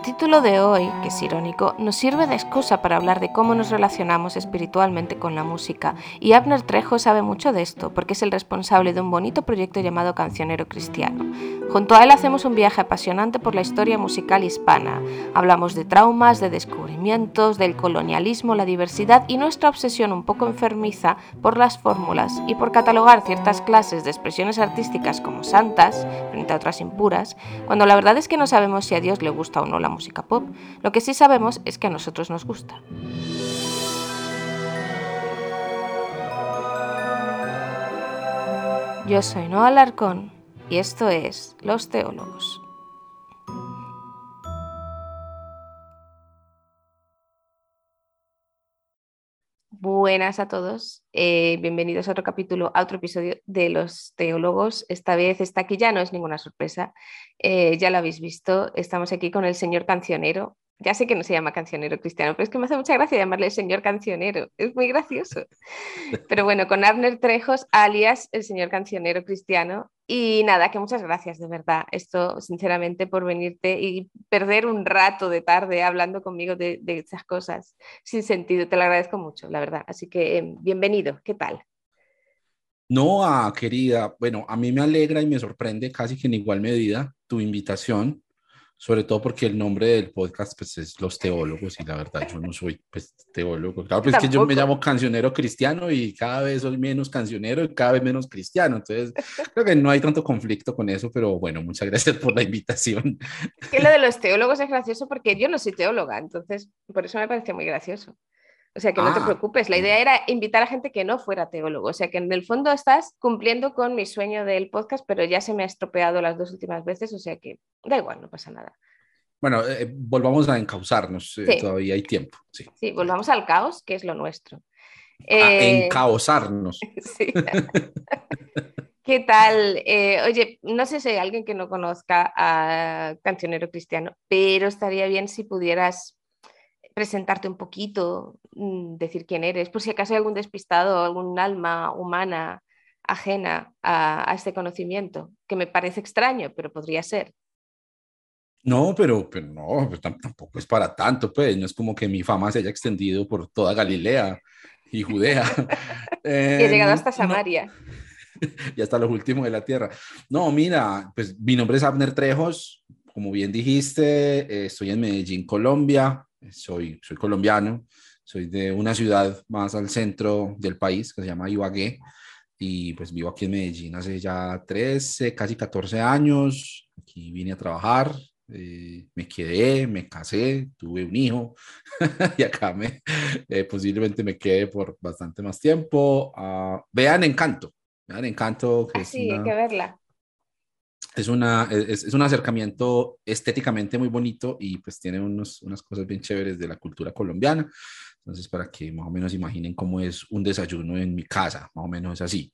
El título de hoy, que es irónico, nos sirve de excusa para hablar de cómo nos relacionamos espiritualmente con la música, y Abner Trejo sabe mucho de esto, porque es el responsable de un bonito proyecto llamado Cancionero Cristiano. Junto a él hacemos un viaje apasionante por la historia musical hispana. Hablamos de traumas, de descubrimientos, del colonialismo, la diversidad y nuestra obsesión un poco enfermiza por las fórmulas y por catalogar ciertas clases de expresiones artísticas como santas, frente a otras impuras, cuando la verdad es que no sabemos si a Dios le gusta o no la música pop. Lo que sí sabemos es que a nosotros nos gusta. Yo soy Noah Alarcón y esto es Los Teólogos. Buenas a todos, eh, bienvenidos a otro capítulo, a otro episodio de Los Teólogos. Esta vez está aquí, ya no es ninguna sorpresa, eh, ya lo habéis visto, estamos aquí con el señor cancionero, ya sé que no se llama cancionero cristiano, pero es que me hace mucha gracia llamarle señor cancionero. Es muy gracioso. Pero bueno, con Abner Trejos, alias el señor cancionero cristiano. Y nada, que muchas gracias, de verdad. Esto, sinceramente, por venirte y perder un rato de tarde hablando conmigo de, de esas cosas sin sentido. Te lo agradezco mucho, la verdad. Así que eh, bienvenido. ¿Qué tal? No, querida. Bueno, a mí me alegra y me sorprende casi que en igual medida tu invitación sobre todo porque el nombre del podcast pues, es Los Teólogos y la verdad yo no soy pues, teólogo. Claro, pues es que yo me llamo cancionero cristiano y cada vez soy menos cancionero y cada vez menos cristiano. Entonces, creo que no hay tanto conflicto con eso, pero bueno, muchas gracias por la invitación. Es que lo de los teólogos es gracioso porque yo no soy teóloga, entonces por eso me parece muy gracioso. O sea, que no te ah, preocupes. La idea era invitar a gente que no fuera teólogo. O sea, que en el fondo estás cumpliendo con mi sueño del podcast, pero ya se me ha estropeado las dos últimas veces. O sea, que da igual, no pasa nada. Bueno, eh, volvamos a encauzarnos. Eh, todavía hay tiempo. Sí. sí, volvamos al caos, que es lo nuestro. A eh, encauzarnos. sí. ¿Qué tal? oye, no sé si hay alguien que no conozca a Cancionero Cristiano, pero estaría bien si pudieras presentarte un poquito, mm, decir quién eres, por si acaso hay algún despistado, algún alma humana ajena a, este conocimiento, que me parece extraño, pero podría ser. No, pero, pero no, pues tampoco es para tanto, pues no es como que mi fama se haya extendido por toda Galilea y Judea. y he llegado hasta Samaria. y hasta los últimos de la tierra. No, mira, pues mi nombre es Abner Trejos, como bien dijiste, eh, estoy en Medellín, Colombia soy, soy colombiano, soy de una ciudad más al centro del país que se llama Ibagué y pues vivo aquí en Medellín hace ya 13, casi 14 años. Aquí vine a trabajar, eh, me quedé, me casé, tuve un hijo y acá me, eh, posiblemente me quede por bastante más tiempo. Uh, vean Encanto, vean Encanto. Que sí, hay que verla es, una, es, es, un acercamiento estéticamente muy bonito y pues tiene unos, unas cosas bien chéveres de la cultura colombiana. Entonces, para que más o menos imaginen cómo es un desayuno en mi casa, más o menos es así.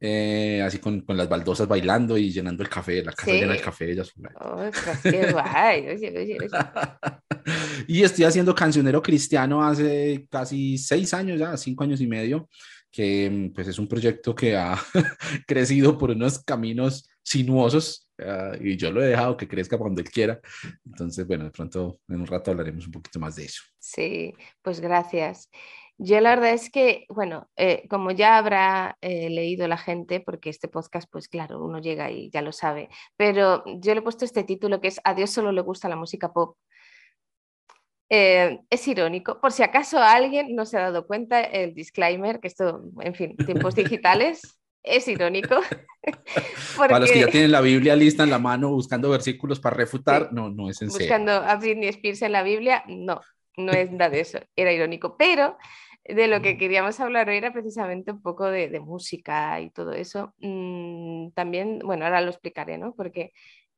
Eh, así con, con, las baldosas bailando y llenando el café, la casa llena de café. Ellas. Oh, qué guay. y estoy haciendo cancionero cristiano hace casi seis años ya, cinco años y medio que pues es un proyecto que ha crecido por unos caminos sinuosos ah, y yo lo he dejado que crezca cuando él quiera. Entonces, bueno, de pronto en un rato hablaremos un poquito más de eso. Sí, pues gracias. Yo la verdad es que, bueno, eh, como ya habrá eh, leído la gente, porque este podcast, pues claro, uno llega y ya lo sabe, pero yo le he puesto este título que es A Dios solo le gusta la música pop. Eh, es irónico, por si acaso alguien no se ha dado cuenta, el disclaimer, que esto, en fin, tiempos digitales, es irónico. Para los que ya tienen la Biblia lista en la mano buscando versículos para refutar, no, no es en serio. Buscando a Britney Spears en la Biblia, no, no es nada de eso, era irónico. Pero de lo que queríamos hablar hoy era precisamente un poco de, música y todo eso. Mm, también, bueno, ahora lo explicaré, ¿no? Porque,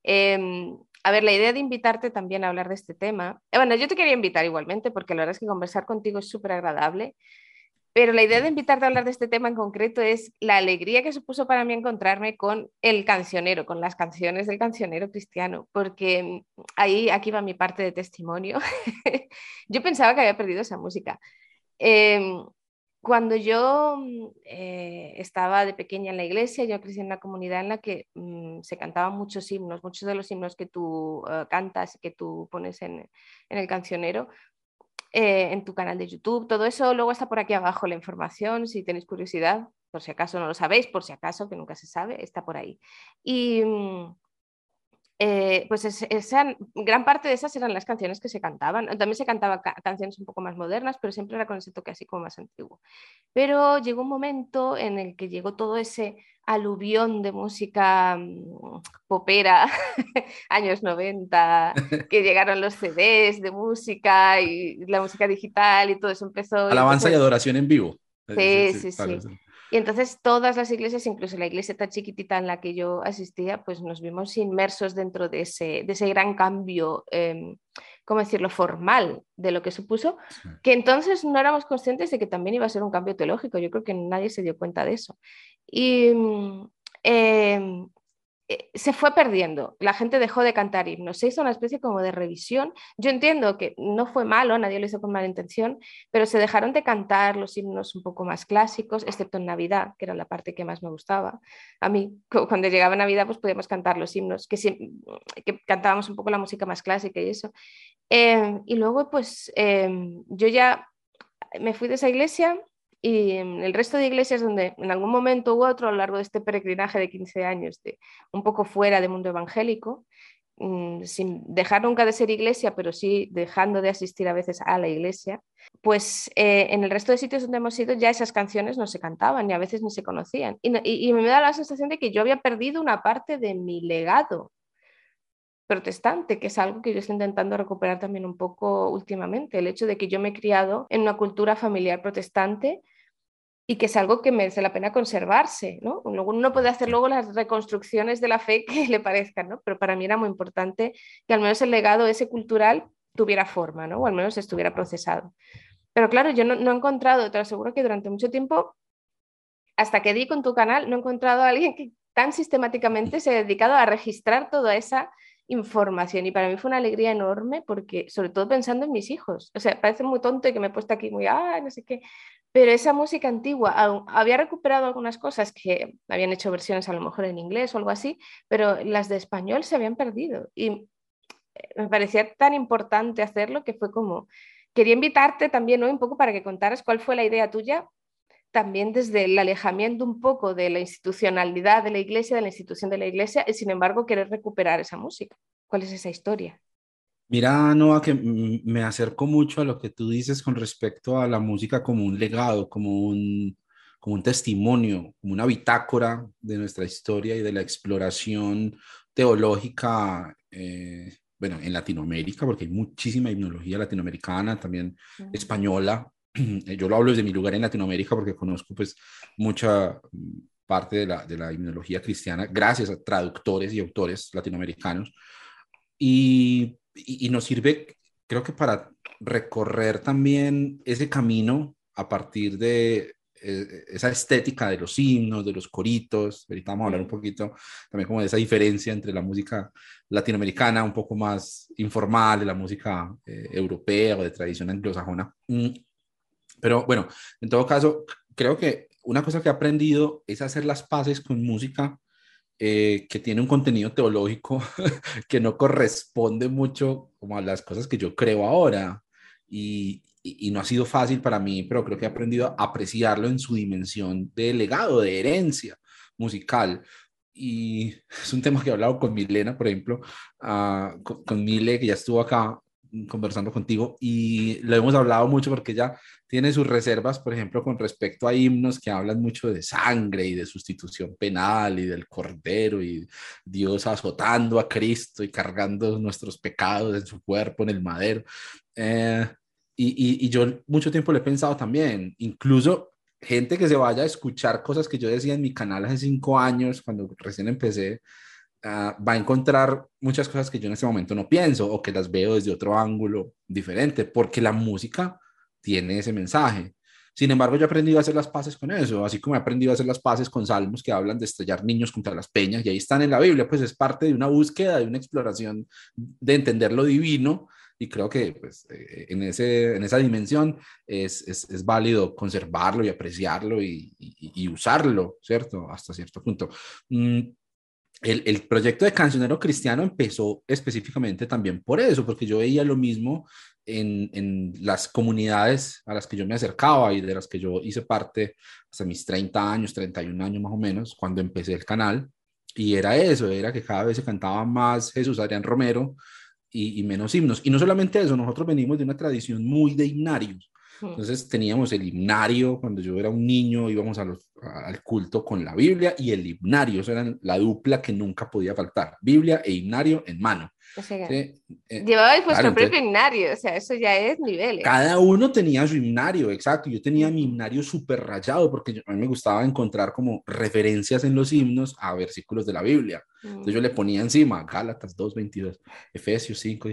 em, a ver, la idea de invitarte también a hablar de este tema, eh, bueno, yo te quería invitar igualmente porque la verdad es que conversar contigo es súper agradable. Pero la idea de invitarte a hablar de este tema en concreto es la alegría que supuso para mí encontrarme con el cancionero, con las canciones del cancionero cristiano, porque mm, ahí, aquí va mi parte de testimonio. Yo pensaba que había perdido esa música. Em, cuando yo mm, eh, estaba de pequeña en la iglesia, yo crecí en una comunidad en la que mm, se cantaban muchos himnos, muchos de los himnos que tú uh, cantas que tú pones en, en el cancionero, eh, en tu canal de YouTube, todo eso luego está por aquí abajo la información, si tenéis curiosidad, por si acaso no lo sabéis, por si acaso, que nunca se sabe, está por ahí. Y, mm, eh, pues esa, gran parte de esas eran las canciones que se cantaban. También se cantaban canciones un poco más modernas, pero siempre era con ese toque así como más antiguo. Pero llegó un momento en el que llegó todo ese aluvión de música mm, popera, años 90, que llegaron los CDs de música y la música digital y todo eso empezó. Alabanza y, adoración en vivo. Sí, sí, sí. Y entonces todas las iglesias, incluso la iglesia tan chiquitita en la que yo asistía, pues nos vimos inmersos dentro de ese, de ese gran cambio, eh, ¿cómo decirlo?, formal de lo que supuso, que entonces no éramos conscientes de que también iba a ser un cambio teológico. Yo creo que nadie se dio cuenta de eso. Y em, eh, se fue perdiendo, la gente dejó de cantar himnos, se hizo una especie como de revisión. Yo entiendo que no fue malo, nadie lo hizo con mala intención, pero se dejaron de cantar los himnos un poco más clásicos, excepto en Navidad, que era la parte que más me gustaba. A mí, cuando llegaba Navidad, pues podíamos cantar los himnos, que, que cantábamos un poco la música más clásica y eso. Em, y luego, pues em, yo ya me fui de esa iglesia y en el resto de iglesias donde en algún momento u otro a lo largo de este peregrinaje de 15 años, de, un poco fuera del mundo evangélico, mm, sin dejar nunca de ser iglesia, pero sí dejando de asistir a veces a la iglesia, pues eh, en el resto de sitios donde hemos ido ya esas canciones no se cantaban y a veces ni se conocían. Y, y me da la sensación de que yo había perdido una parte de mi legado protestante, que es algo que yo estoy intentando recuperar también un poco últimamente, el hecho de que yo me he criado en una cultura familiar protestante y que es algo que merece la pena conservarse, ¿no? Uno puede hacer luego las reconstrucciones de la fe que le parezcan, ¿no? Pero para mí era muy importante que al menos el legado ese cultural tuviera forma, ¿no? O al menos estuviera procesado. Pero claro, yo no, no he encontrado, te lo aseguro que durante mucho tiempo, hasta que di con tu canal, no he encontrado a alguien que tan sistemáticamente se ha dedicado a registrar toda esa información y para mí fue una alegría enorme porque, sobre todo pensando en mis hijos, o sea, parece muy tonto y que me he puesto aquí muy, ah, no sé qué, pero esa música antigua, había recuperado algunas cosas que habían hecho versiones a lo mejor en inglés o algo así, pero las de español se habían perdido y me parecía tan importante hacerlo que fue como, quería invitarte también ¿no? un poco para que contaras cuál fue la idea tuya también desde el alejamiento un poco de la institucionalidad de la iglesia, de la institución de la iglesia, y sin embargo querer recuperar esa música. ¿Cuál es esa historia? Mira, Noah, que me acerco mucho a lo que tú dices con respecto a la música como un legado, como un, como un testimonio, como una bitácora de nuestra historia y de la exploración teológica, eh, bueno, en Latinoamérica, porque hay muchísima himnología latinoamericana, también española, yo lo hablo desde mi lugar en Latinoamérica porque conozco pues mucha parte de la, de la himnología cristiana gracias a traductores y autores latinoamericanos y, y, nos sirve creo que para recorrer también ese camino a partir de eh, esa estética de los himnos, de los coritos. Ahorita vamos a hablar un poquito también como de esa diferencia entre la música latinoamericana, un poco más informal, de la música eh, europea o de tradición anglosajona. Pero bueno, en todo caso, creo que una cosa que he aprendido es hacer las paces con música eh, que tiene un contenido teológico que no corresponde mucho como a las cosas que yo creo ahora. Y, y, no ha sido fácil para mí, pero creo que he aprendido a apreciarlo en su dimensión de legado, de herencia musical. Y es un tema que he hablado con Milena, por ejemplo, uh, con, con Mile, que ya estuvo acá conversando contigo y lo hemos hablado mucho porque ella tiene sus reservas, por ejemplo, con respecto a himnos que hablan mucho de sangre y de sustitución penal y del cordero y Dios azotando a Cristo y cargando nuestros pecados en su cuerpo en el madero. Eh, y, y, yo mucho tiempo le he pensado también, incluso gente que se vaya a escuchar cosas que yo decía en mi canal hace cinco años, cuando recién empecé, Ah, va a encontrar muchas cosas que yo en este momento no pienso o que las veo desde otro ángulo diferente, porque la música tiene ese mensaje. Sin embargo, yo he aprendido a hacer las paces con eso, así como he aprendido a hacer las paces con salmos que hablan de estrellar niños contra las peñas, y ahí están en la Biblia, pues es parte de una búsqueda, de una exploración de entender lo divino y creo que pues, eh, en, ese, en esa dimensión es, es, es válido conservarlo y apreciarlo y, y, usarlo, ¿cierto? Hasta cierto punto. El, el, proyecto de Cancionero Cristiano empezó específicamente también por eso, porque yo veía lo mismo en, en, las comunidades a las que yo me acercaba y de las que yo hice parte hasta mis 30 años, 31 años más o menos, cuando empecé el canal. Y era eso, era que cada vez se cantaba más Jesús Adrián Romero y, y menos himnos. Y no solamente eso, nosotros venimos de una tradición muy de himnarios. Entonces teníamos el himnario, cuando yo era un niño íbamos al culto con la Biblia y el himnario, eso era la dupla que nunca podía faltar, Biblia e himnario en mano. O sea, ¿sí? eh, llevabais vuestro propio himnario, o sea, eso ya es nivel. Cada uno tenía su himnario, exacto. Yo tenía mi himnario súper rayado porque yo, a mí me gustaba encontrar como referencias en los himnos a versículos de la Biblia. Entonces yo le ponía encima Gálatas 2.22, Efesios 5,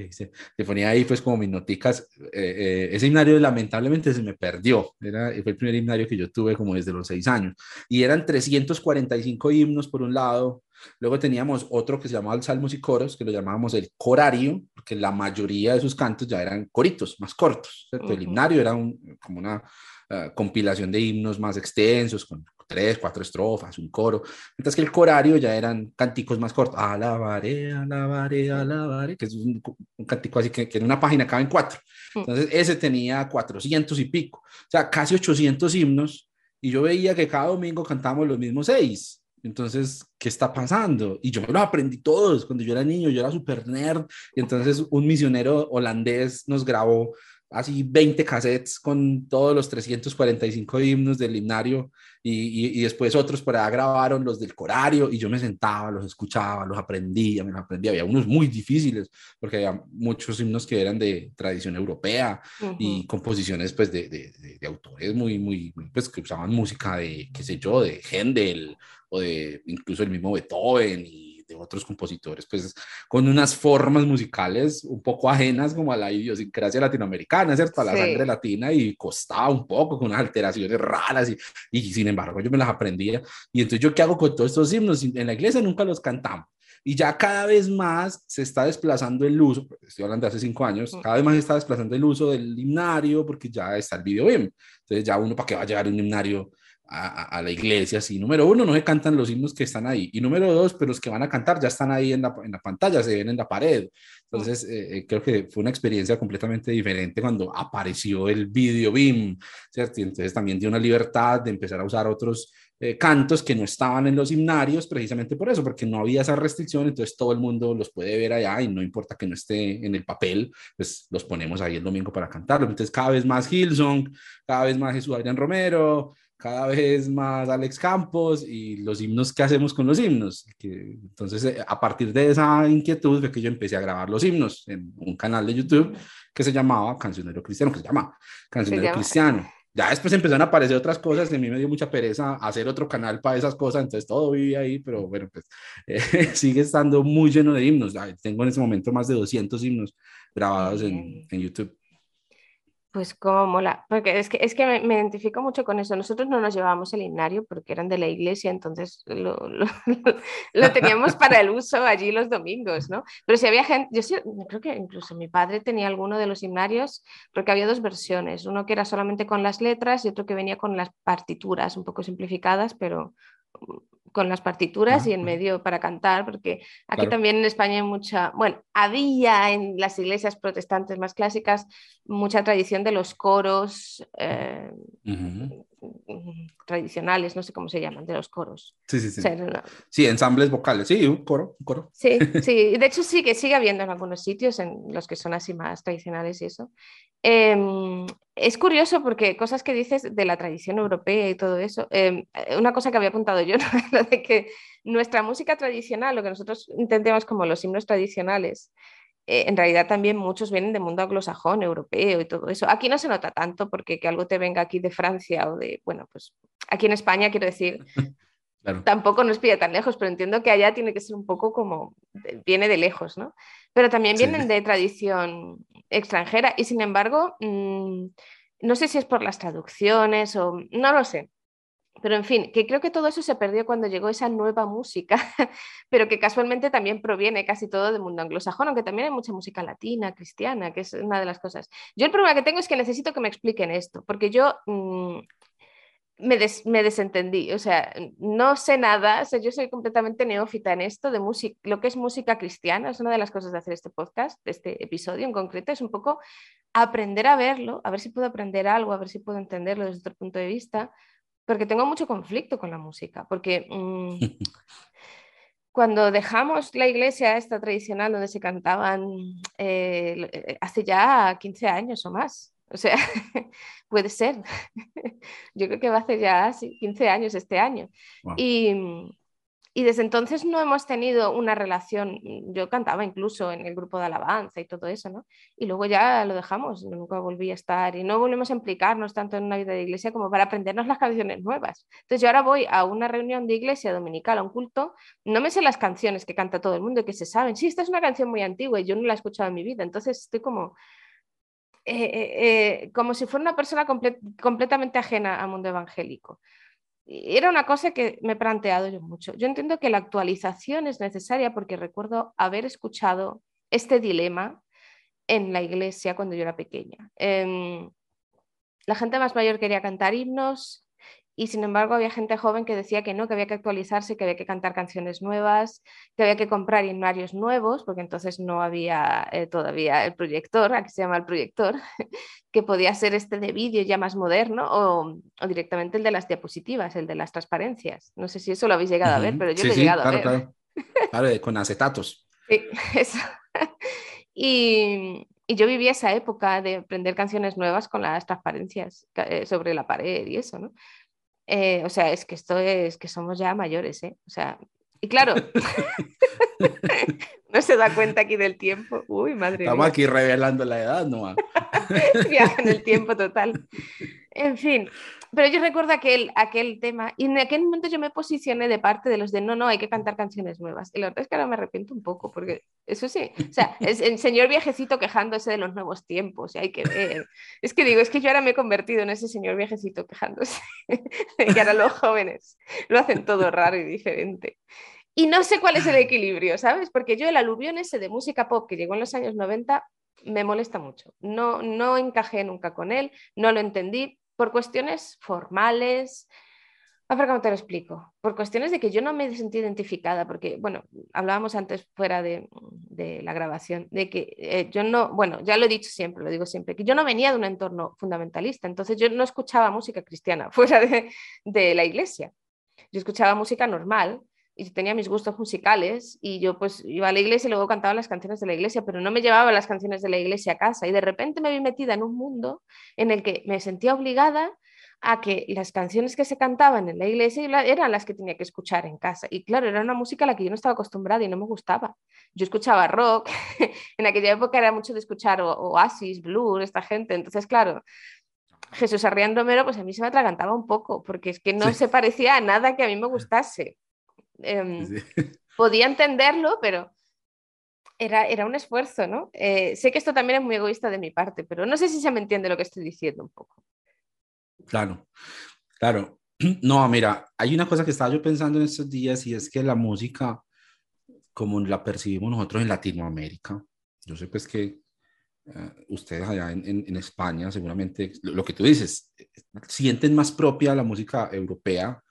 le ponía ahí pues como mis noticas. Eh, eh, ese himnario lamentablemente se me perdió. Era, fue el primer himnario que yo tuve como desde los seis años. Y eran 345 himnos por un lado, Luego teníamos otro que se llamaba el Salmos y Coros, que lo llamábamos el corario, porque la mayoría de sus cantos ya eran coritos, más cortos. El himnario era un, como una uh, compilación de himnos más extensos, con tres, cuatro estrofas, un coro, mientras que el corario ya eran canticos más cortos. Alabaré, alabaré, alabaré, que es un, un cantico así que, que en una página caben cuatro. Entonces ese tenía 400 y pico, o sea, casi 800 himnos, y yo veía que cada domingo cantábamos los mismos seis. Entonces, ¿qué está pasando? Y yo me los aprendí todos. Cuando yo era niño, yo era súper nerd. Y entonces un misionero holandés nos grabó así 20 cassettes con todos los 345 himnos del himnario y, y, después otros por allá grabaron los del corario y yo me sentaba, los escuchaba, los aprendía, me los aprendía. Había unos muy difíciles porque había muchos himnos que eran de tradición europea uh -huh. y composiciones pues de, de, de, de, autores muy, muy, pues que usaban música de, qué sé yo, de Händel o de incluso el mismo Beethoven y de otros compositores, pues con unas formas musicales un poco ajenas como a la idiosincrasia latinoamericana, ¿cierto? A la sí. sangre latina y costaba un poco con unas alteraciones raras y, y sin embargo yo me las aprendía. Y entonces yo qué hago con todos estos himnos? En la iglesia nunca los cantamos. Y ya cada vez más se está desplazando el uso, estoy hablando de hace cinco años, cada vez más se está desplazando el uso del himnario porque ya está el video BIM. Entonces ya uno para qué va a llegar un himnario a, a, la iglesia, sí. Número uno, no se cantan los himnos que están ahí. Y número dos, pero los que van a cantar ya están ahí en la, en la pantalla, se ven en la pared. Entonces, eh, creo que fue una experiencia completamente diferente cuando apareció el video BIM, ¿cierto? Y entonces también dio una libertad de empezar a usar otros eh, cantos que no estaban en los himnarios precisamente por eso, porque no había esa restricción, entonces todo el mundo los puede ver allá y no importa que no esté en el papel, pues los ponemos ahí el domingo para cantarlo. Entonces cada vez más Hillsong, cada vez más Jesús Adrián Romero, cada vez más Alex Campos y los himnos que hacemos con los himnos. Que, entonces, eh, a partir de esa inquietud fue que yo empecé a grabar los himnos en un canal de YouTube que se llamaba Cancionero Cristiano, que se llama Cancionero se llama. Cristiano. Ya después empezaron a aparecer otras cosas, y a mí me dio mucha pereza hacer otro canal para esas cosas, entonces todo vivía ahí, pero bueno, pues eh, sigue estando muy lleno de himnos. Tengo en ese momento más de 200 himnos grabados en, en YouTube. Pues como mola, porque es que, es que me, me, identifico mucho con eso. Nosotros no nos llevábamos el himnario porque eran de la iglesia, entonces lo, lo, lo teníamos para el uso allí los domingos, ¿no? Pero si había gente, yo sí, creo que incluso mi padre tenía alguno de los himnarios, porque había dos versiones, uno que era solamente con las letras y otro que venía con las partituras, un poco simplificadas, pero con las partituras ah, y en medio para cantar, porque aquí claro. también en España hay mucha, bueno, había en las iglesias protestantes más clásicas mucha tradición de los coros eh, uh -huh. Tradicionales, no sé cómo se llaman, de los coros. Sí, sí, sí. O sea, no, sí, ensambles vocales, sí, un coro, un coro. Sí, sí, de hecho sí que sigue habiendo en algunos sitios, en los que son así más tradicionales y eso. Eh, es curioso porque cosas que dices de la tradición europea y todo eso, eh, una cosa que había apuntado yo, ¿no? lo de que nuestra música tradicional, lo que nosotros entendemos como los himnos tradicionales, eh, en realidad también muchos vienen del mundo anglosajón, europeo y todo eso. Aquí no se nota tanto porque que algo te venga aquí de Francia o de, bueno, pues aquí en España quiero decir, claro. tampoco nos pide tan lejos, pero entiendo que allá tiene que ser un poco como, viene de lejos, ¿no? Pero también vienen sí. de tradición extranjera y sin embargo, mmm, no sé si es por las traducciones o no lo sé, pero en fin, que creo que todo eso se perdió cuando llegó esa nueva música, pero que casualmente también proviene casi todo del mundo anglosajón, aunque también hay mucha música latina, cristiana, que es una de las cosas. Yo el problema que tengo es que necesito que me expliquen esto, porque yo mm, me, me, desentendí, o sea, no sé nada, o yo soy completamente neófita en esto de música, lo que es música cristiana, es una de las cosas de hacer este podcast, de este episodio en concreto, es un poco aprender a verlo, a ver si puedo aprender algo, a ver si puedo entenderlo desde otro punto de vista porque tengo mucho conflicto con la música, porque mm, cuando dejamos la iglesia esta tradicional donde se cantaban eh, eh, hace ya 15 años o más, o sea, puede ser, yo creo que va a hacer ya 15 años este año. Y, y desde entonces no hemos tenido una relación, yo cantaba incluso en el grupo de alabanza y todo eso, ¿no? Y luego ya lo dejamos, nunca volví a estar y no volvemos a implicarnos tanto en una vida de iglesia como para aprendernos las canciones nuevas. Entonces yo ahora voy a una reunión de iglesia dominical, a un culto, no me sé las canciones que canta todo el mundo y que se saben. Sí, esta es una canción muy antigua y yo no la he escuchado en mi vida, entonces estoy como... Eh, eh, eh, como si fuera una persona completamente ajena al mundo evangélico era una cosa que me he planteado yo mucho. Yo entiendo que la actualización es necesaria porque recuerdo haber escuchado este dilema en la iglesia cuando yo era pequeña. Em, la gente más mayor quería cantar himnos, y sin embargo había gente joven que decía que no, que había que actualizarse, que había que cantar canciones nuevas, que había que comprar himnarios nuevos, porque entonces no había eh, todavía el proyector, aquí se llama el proyector, que podía ser este de vídeo ya más moderno o, directamente el de las diapositivas, el de las transparencias. No sé si eso lo habéis llegado a ver, pero yo lo he llegado a ver. Claro. claro, con acetatos. Sí, eso. y, y yo viví esa época de aprender canciones nuevas con las transparencias eh, sobre la pared y eso, ¿no? Eh, o sea, es que esto es que somos ya mayores, ¿eh? O sea, y claro, no se da cuenta aquí del tiempo. Uy, madre Estamos aquí revelando la edad, ¿no? Viaja en el tiempo total. En fin, pero yo recuerdo aquel, aquel tema y en aquel momento yo me posicioné de parte de los de no, no, hay que cantar canciones nuevas. Y la verdad es que ahora me arrepiento un poco porque eso sí, o sea, es el señor viejecito quejándose de los nuevos tiempos y hay que ver. Es que digo, es que yo ahora me he convertido en ese señor viejecito quejándose de que ahora los jóvenes lo hacen todo raro y diferente. Y no sé cuál es el equilibrio, ¿sabes? Porque yo el aluvión ese de música pop que llegó en los años 90 me molesta mucho. No, no encajé nunca con él, no lo entendí por cuestiones formales. A ver cómo te lo explico. Por cuestiones de que yo no me sentí identificada, porque, bueno, hablábamos antes fuera de, la grabación, de que eh, yo no, bueno, ya lo he dicho siempre, lo digo siempre, que yo no venía de un entorno fundamentalista, entonces yo no escuchaba música cristiana fuera de, de la iglesia. Yo escuchaba música normal, y tenía mis gustos musicales y yo pues iba a la iglesia y luego cantaba las canciones de la iglesia, pero no me llevaba las canciones de la iglesia a casa y de repente me vi metida en un mundo en el que me sentía obligada a que las canciones que se cantaban en la iglesia eran las que tenía que escuchar en casa. Y claro, era una música a la que yo no estaba acostumbrada y no me gustaba. Yo escuchaba rock, en aquella época era mucho de escuchar Oasis, Blur, esta gente. Entonces, claro, Jesús Arrián Romero, pues a mí se me atragantaba un poco, porque es que no se parecía a nada que a mí me gustase. Em, podía entenderlo, pero era, era un esfuerzo, ¿no? Eh, sé que esto también es muy egoísta de mi parte, pero no sé si se me entiende lo que estoy diciendo un poco. Claro, claro. No, mira, hay una cosa que estaba yo pensando en estos días y es que la música, como la percibimos nosotros en Latinoamérica, yo sé pues que eh, ustedes allá en, en, España seguramente, lo, que tú dices, sienten más propia la música europea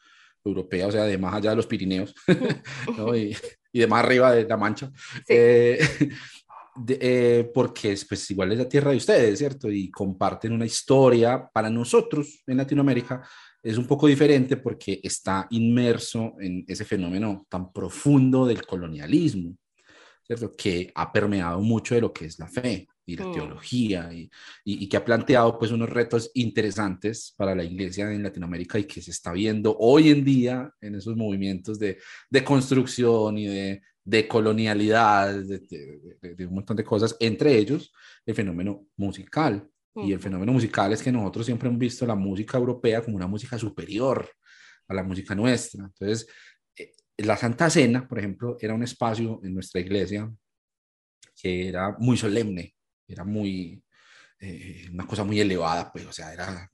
europea, o sea, de más allá de los Pirineos y, y, de más arriba de la Mancha, eh, eh, porque es, pues, igual es la tierra de ustedes, ¿cierto? Y comparten una historia para nosotros en Latinoamérica. Es un poco diferente porque está inmerso en ese fenómeno tan profundo del colonialismo, ¿cierto? Que ha permeado mucho de lo que es la fe y la mm. teología y, y, que ha planteado pues unos retos interesantes para la iglesia en Latinoamérica y que se está viendo hoy en día en esos movimientos de, de construcción y de, de colonialidad, de, de, un montón de cosas, entre ellos el fenómeno musical. Y el fenómeno musical es que nosotros siempre hemos visto la música europea como una música superior a la música nuestra. Entonces, eh, la Santa Cena, por ejemplo, era un espacio en nuestra iglesia que era muy solemne, era muy, eh, una cosa muy elevada, pues, o sea, era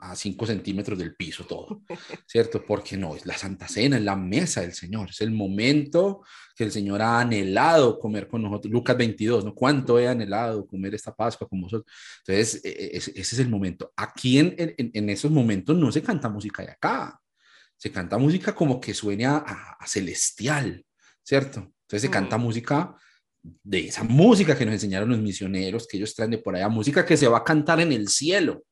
a 5 centímetros del piso todo, ¿cierto? Porque no, es la Santa Cena, es la mesa del Señor, es el momento que el Señor ha anhelado comer con nosotros. Lucas 22, ¿no? ¿Cuánto he anhelado comer esta Pascua con vosotros? Entonces, e, e, ese es el momento. Aquí en, en, en esos momentos no se canta música de acá, se canta música como que suene a, a celestial, ¿cierto? Entonces se canta música de esa música que nos enseñaron los misioneros, que ellos traen de por allá, música que se va a cantar en el cielo.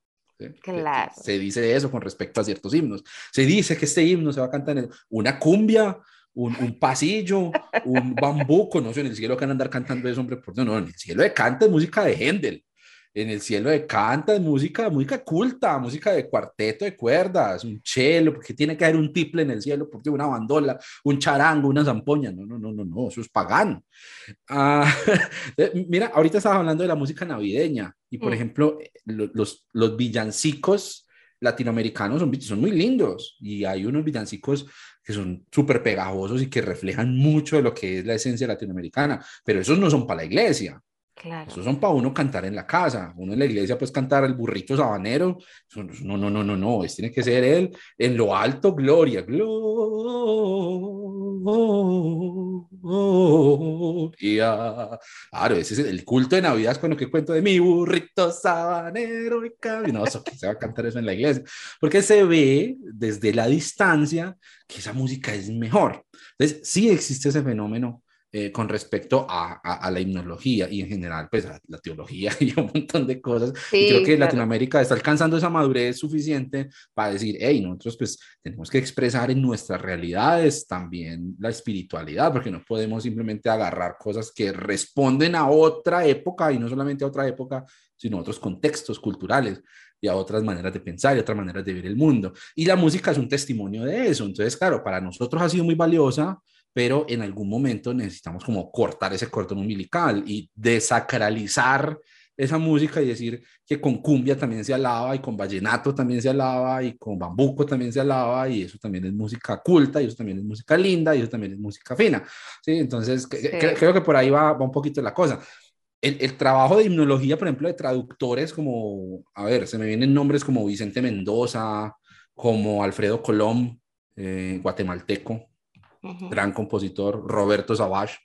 Claro. Se dice eso con respecto a ciertos himnos. Se dice que este himno se va a cantar en una cumbia, un, un, pasillo, un bambuco, no sé, en el cielo que van a andar cantando eso, hombre, por no, no, en el cielo de canta es música de Händel en el cielo de canta, es música, música culta, música de cuarteto de cuerdas, un cello, porque tiene que haber un tiple en el cielo, porque una bandola, un charango, una zampoña, no, no, no, no, no, eso es pagano. Ah, mira, ahorita estaba hablando de la música navideña y, por mm. ejemplo, los, los villancicos latinoamericanos son, son muy lindos y hay unos villancicos que son súper pegajosos y que reflejan mucho de lo que es la esencia latinoamericana, pero esos no son para la iglesia. Claro. Esos son para uno cantar en la casa. Uno en la iglesia pues cantar el burrito sabanero. No, no, no, no, no. Es, tiene que ser él en lo alto, gloria, gloria. Claro, ese es el culto de Navidad es cuando que cuento de mi burrito sabanero. Y no, eso, se va a cantar eso en la iglesia. Porque se ve desde la distancia que esa música es mejor. Entonces, sí existe ese fenómeno eh, con respecto a, a, la himnología y en general, pues a la teología y un montón de cosas. y creo que Latinoamérica está alcanzando esa madurez suficiente para decir, hey, nosotros pues tenemos que expresar en nuestras realidades también la espiritualidad, porque no podemos simplemente agarrar cosas que responden a otra época y no solamente a otra época, sino a otros contextos culturales y a otras maneras de pensar y otras maneras de ver el mundo. Y la música es un testimonio de eso. Entonces, claro, para nosotros ha sido muy valiosa pero en algún momento necesitamos como cortar ese cordón umbilical y desacralizar esa música y decir que con cumbia también se alaba y con vallenato también se alaba y con bambuco también se alaba y eso también es música culta y eso también es música linda y eso también es música fina. ¿sí? Entonces, creo que por ahí va, va un poquito la cosa. El, el, trabajo de himnología, por ejemplo, de traductores como, a ver, se me vienen nombres como Vicente Mendoza, como Alfredo Colom, eh, guatemalteco, gran compositor, Roberto Savage,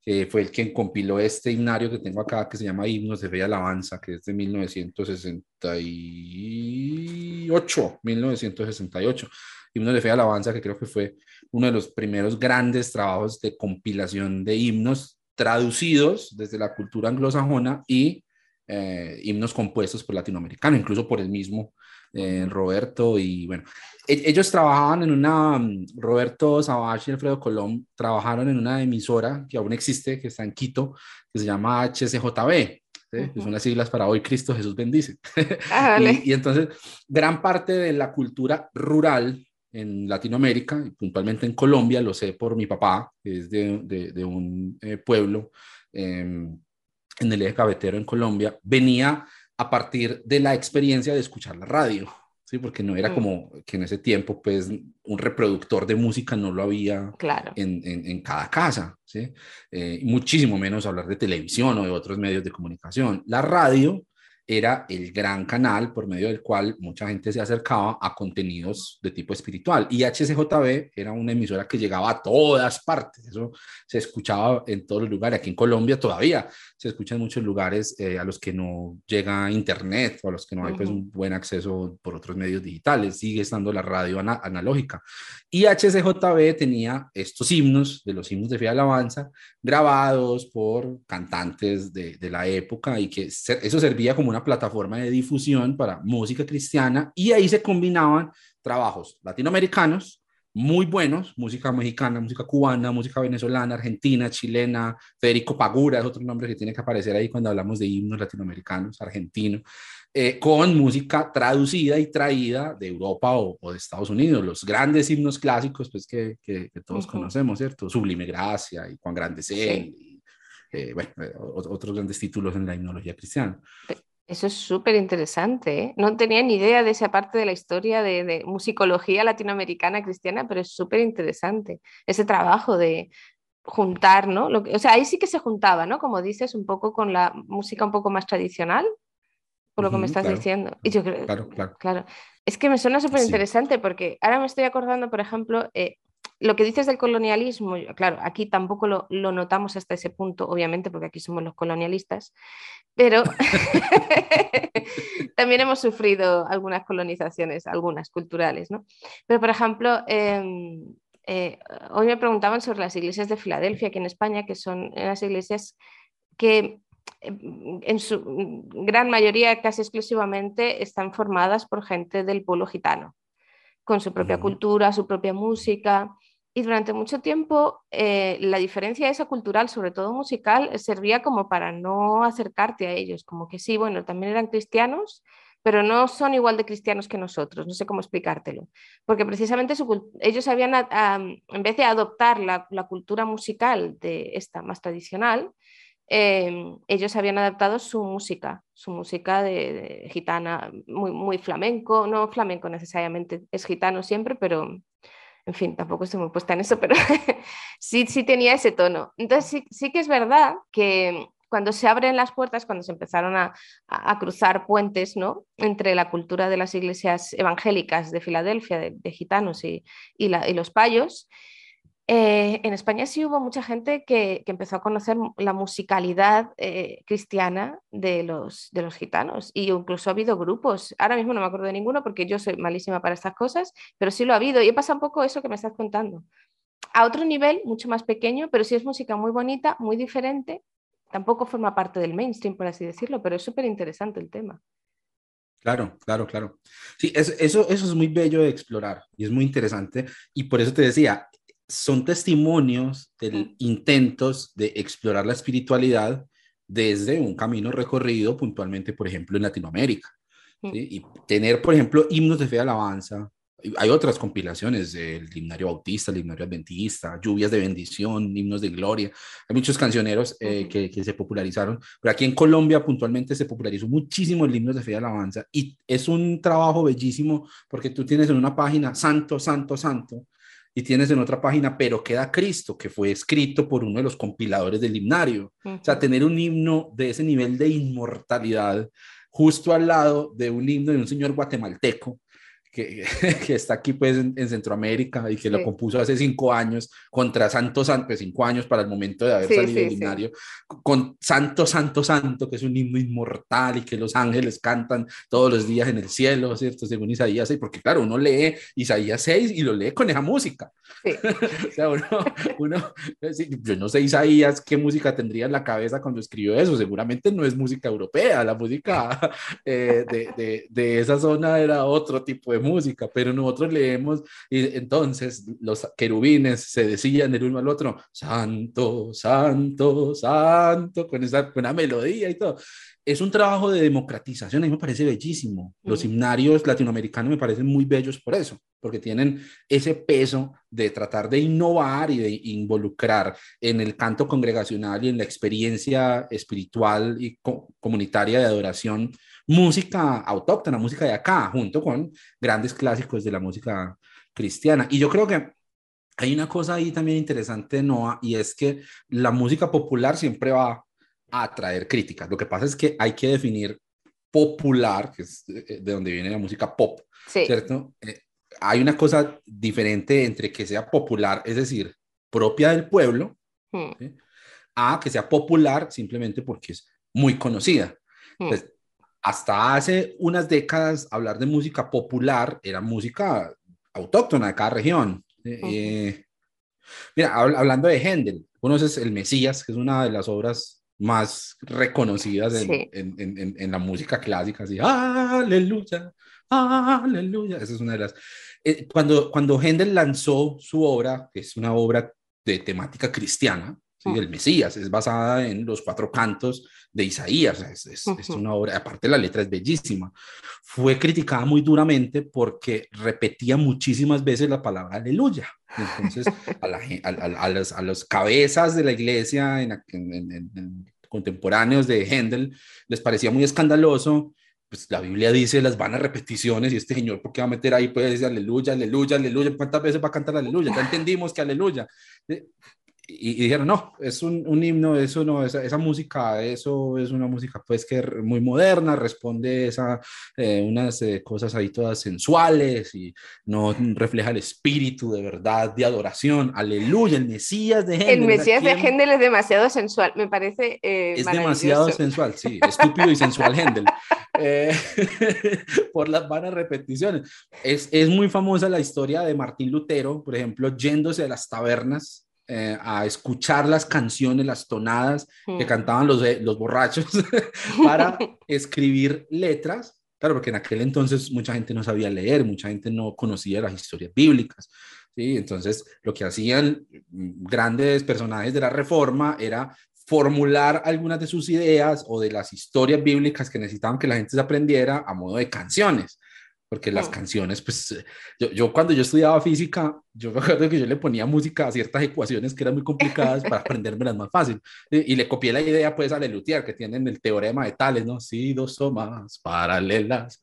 que fue el quien compiló este himnario que tengo acá, que se llama Himnos de Fe y Alabanza, que es de 1968, 1968. Himnos de Fe y Alabanza, que creo que fue uno de los primeros grandes trabajos de compilación de himnos traducidos desde la cultura anglosajona y eh, himnos compuestos por latinoamericanos, incluso por el mismo eh, Roberto. Y bueno, ellos trabajaban en una, mm, Roberto Savage y Alfredo Colón trabajaron en una emisora que aún existe, que está en Quito, que se llama HCJB. ¿sí? Son las siglas para hoy Cristo Jesús bendice. Ah, y, entonces, gran parte de la cultura rural en Latinoamérica, y puntualmente en Colombia, lo sé por mi papá, que es de, de, un eh, pueblo em, en el eje cafetero en Colombia, venía a partir de la experiencia de escuchar la radio, ¿sí? Porque no era mm. como que en ese tiempo, pues, un reproductor de música no lo había claro. en, en, cada casa, ¿sí? Eh, muchísimo menos hablar de televisión o de otros medios de comunicación. La radio era el gran canal por medio del cual mucha gente se acercaba a contenidos de tipo espiritual. Y HCJB era una emisora que llegaba a todas partes. Eso se escuchaba en todos los lugares. Aquí en Colombia todavía se escucha en muchos lugares eh, a los que no llega internet o a los que no hay pues, un buen acceso por otros medios digitales. Sigue estando la radio analógica. Y HCJB tenía estos himnos, de los himnos de fe alabanza, grabados por cantantes de, de la época y que eso servía como una plataforma de difusión para música cristiana y ahí se combinaban trabajos latinoamericanos muy buenos, música mexicana, música cubana, música venezolana, argentina, chilena, Federico Pagura es otro nombre que tiene que aparecer ahí cuando hablamos de himnos latinoamericanos, argentino, eh, con música traducida y traída de Europa o, de Estados Unidos, los grandes himnos clásicos pues que, que, todos conocemos, ¿cierto? Sublime Gracia y Juan Grande sí. eh, bueno, eh, otros grandes títulos en la himnología cristiana. Eso es súper interesante. ¿eh? No tenía ni idea de esa parte de la historia de, musicología latinoamericana cristiana, pero es súper interesante ese trabajo de juntar, ¿no? Lo que, o sea, ahí sí que se juntaba, ¿no? Como dices, un poco con la música un poco más tradicional. por lo que me estás diciendo. Y yo creo, claro, claro. claro. Es que me suena súper interesante porque ahora me estoy acordando, por ejemplo, eh, lo que dices del colonialismo, claro, aquí tampoco lo, notamos hasta ese punto, obviamente, porque aquí somos los colonialistas, pero también hemos sufrido algunas colonizaciones, algunas culturales, ¿no? Pero, por ejemplo, em, eh, hoy me preguntaban sobre las iglesias de Filadelfia, aquí en España, que son las iglesias que em, en su gran mayoría, casi exclusivamente, están formadas por gente del pueblo gitano, con su propia cultura, su propia música. Y durante mucho tiempo eh, la diferencia esa cultural, sobre todo musical, servía como para no acercarte a ellos, como que sí, bueno, también eran cristianos, pero no son igual de cristianos que nosotros, no sé cómo explicártelo, porque precisamente ellos habían, en vez de adoptar la, cultura musical de esta más tradicional, em, ellos habían adaptado su música, su música de, gitana, muy, muy flamenco, no flamenco necesariamente, es gitano siempre, pero en fin, tampoco estoy muy puesta en eso, pero sí, sí tenía ese tono. Entonces sí, sí, que es verdad que cuando se abren las puertas, cuando se empezaron a, cruzar puentes ¿no? entre la cultura de las iglesias evangélicas de Filadelfia, de, gitanos y, y, los payos, eh, en España sí hubo mucha gente que, empezó a conocer la musicalidad eh, cristiana de los, de los gitanos y incluso ha habido grupos, ahora mismo no me acuerdo de ninguno porque yo soy malísima para estas cosas, pero sí lo ha habido y he pasado un poco eso que me estás contando. A otro nivel, mucho más pequeño, pero sí es música muy bonita, muy diferente, tampoco forma parte del mainstream, por así decirlo, pero es súper interesante el tema. Claro, claro, claro. Sí, eso, eso es muy bello de explorar y es muy interesante. Y por eso te decía, son testimonios de intentos de explorar la espiritualidad desde un camino recorrido puntualmente, por ejemplo, en Latinoamérica. Y tener, por ejemplo, himnos de fe y alabanza. Hay otras compilaciones del himnario bautista, el himnario adventista, lluvias de bendición, himnos de gloria. Hay muchos cancioneros eh, que, que, se popularizaron, pero aquí en Colombia puntualmente se popularizó muchísimo el himnos de fe y alabanza y es un trabajo bellísimo porque tú tienes en una página santo, santo, santo, y tienes en otra página, pero queda Cristo, que fue escrito por uno de los compiladores del himnario. O sea, tener un himno de ese nivel de inmortalidad justo al lado de un himno de un señor guatemalteco que, que, está aquí pues en, Centroamérica y que lo compuso hace cinco años contra Santo Santo, pues cinco años para el momento de haber salido del himnario, con Santo Santo Santo, que es un himno inmortal y que los ángeles cantan todos los días en el cielo, ¿cierto? Según Isaías 6, porque claro, uno lee Isaías 6 y lo lee con esa música. o sea, uno, uno, yo no sé Isaías qué música tendría en la cabeza cuando escribió eso, seguramente no es música europea, la música eh, de, de, de esa zona era otro tipo de música, pero nosotros leemos y entonces los querubines se decían el uno al otro, santo, santo, santo, con esa buena melodía y todo. Es un trabajo de democratización, a mí me parece bellísimo. Los himnarios latinoamericanos me parecen muy bellos por eso, porque tienen ese peso de tratar de innovar y de involucrar en el canto congregacional y en la experiencia espiritual y comunitaria de adoración música autóctona, música de acá, junto con grandes clásicos de la música cristiana. Y yo creo que hay una cosa ahí también interesante, Noah, y es que la música popular siempre va a atraer críticas. Lo que pasa es que hay que definir popular, que es de donde viene la música pop, ¿cierto? Eh, hay una cosa diferente entre que sea popular, es decir, propia del pueblo, hmm. a que sea popular simplemente porque es muy conocida. Hmm hasta hace unas décadas hablar de música popular era música autóctona de cada región. Eh, eh, mira, hablando de Händel, conoces El Mesías, que es una de las obras más reconocidas en, en, en, la música clásica, así, aleluya, aleluya, esa es una de las... Eh, cuando, cuando Händel lanzó su obra, que es una obra de temática cristiana, el Mesías, es basada en los cuatro cantos de Isaías, es, es, una obra, aparte la letra es bellísima, fue criticada muy duramente porque repetía muchísimas veces la palabra aleluya. Entonces, a, la, a, a, los, a los, cabezas de la iglesia en, en, contemporáneos de Händel les parecía muy escandaloso pues la Biblia dice las vanas repeticiones y este señor, ¿por qué va a meter ahí? Decir aleluya, aleluya, aleluya. ¿Cuántas veces va a cantar aleluya? Ya entendimos que aleluya. Y, dijeron, no, es un, un himno, eso no, esa, esa, música, eso es una música pues que es muy moderna, responde a eh, unas eh, cosas ahí todas sensuales y no refleja el espíritu de verdad, de adoración, aleluya, el Mesías de Händel. El Mesías de Händel es demasiado sensual, me parece eh, Es demasiado sensual, sí, estúpido y sensual Händel. por las vanas repeticiones. Es, es muy famosa la historia de Martín Lutero, por ejemplo, yéndose a las tabernas eh, a escuchar las canciones, las tonadas que mm. cantaban los, los borrachos para escribir letras. Claro, porque en aquel entonces mucha gente no sabía leer, mucha gente no conocía las historias bíblicas. ¿sí? Entonces, lo que hacían grandes personajes de la Reforma era formular algunas de sus ideas o de las historias bíblicas que necesitaban que la gente se aprendiera a modo de canciones porque las mm. canciones, pues eh, yo, yo, cuando yo estudiaba física, yo me acuerdo que yo le ponía música a ciertas ecuaciones que eran muy complicadas para aprendérmelas más fácil. Y, le copié la idea pues a Lelutier, que tienen el teorema de Tales, ¿no? Sí, dos más paralelas.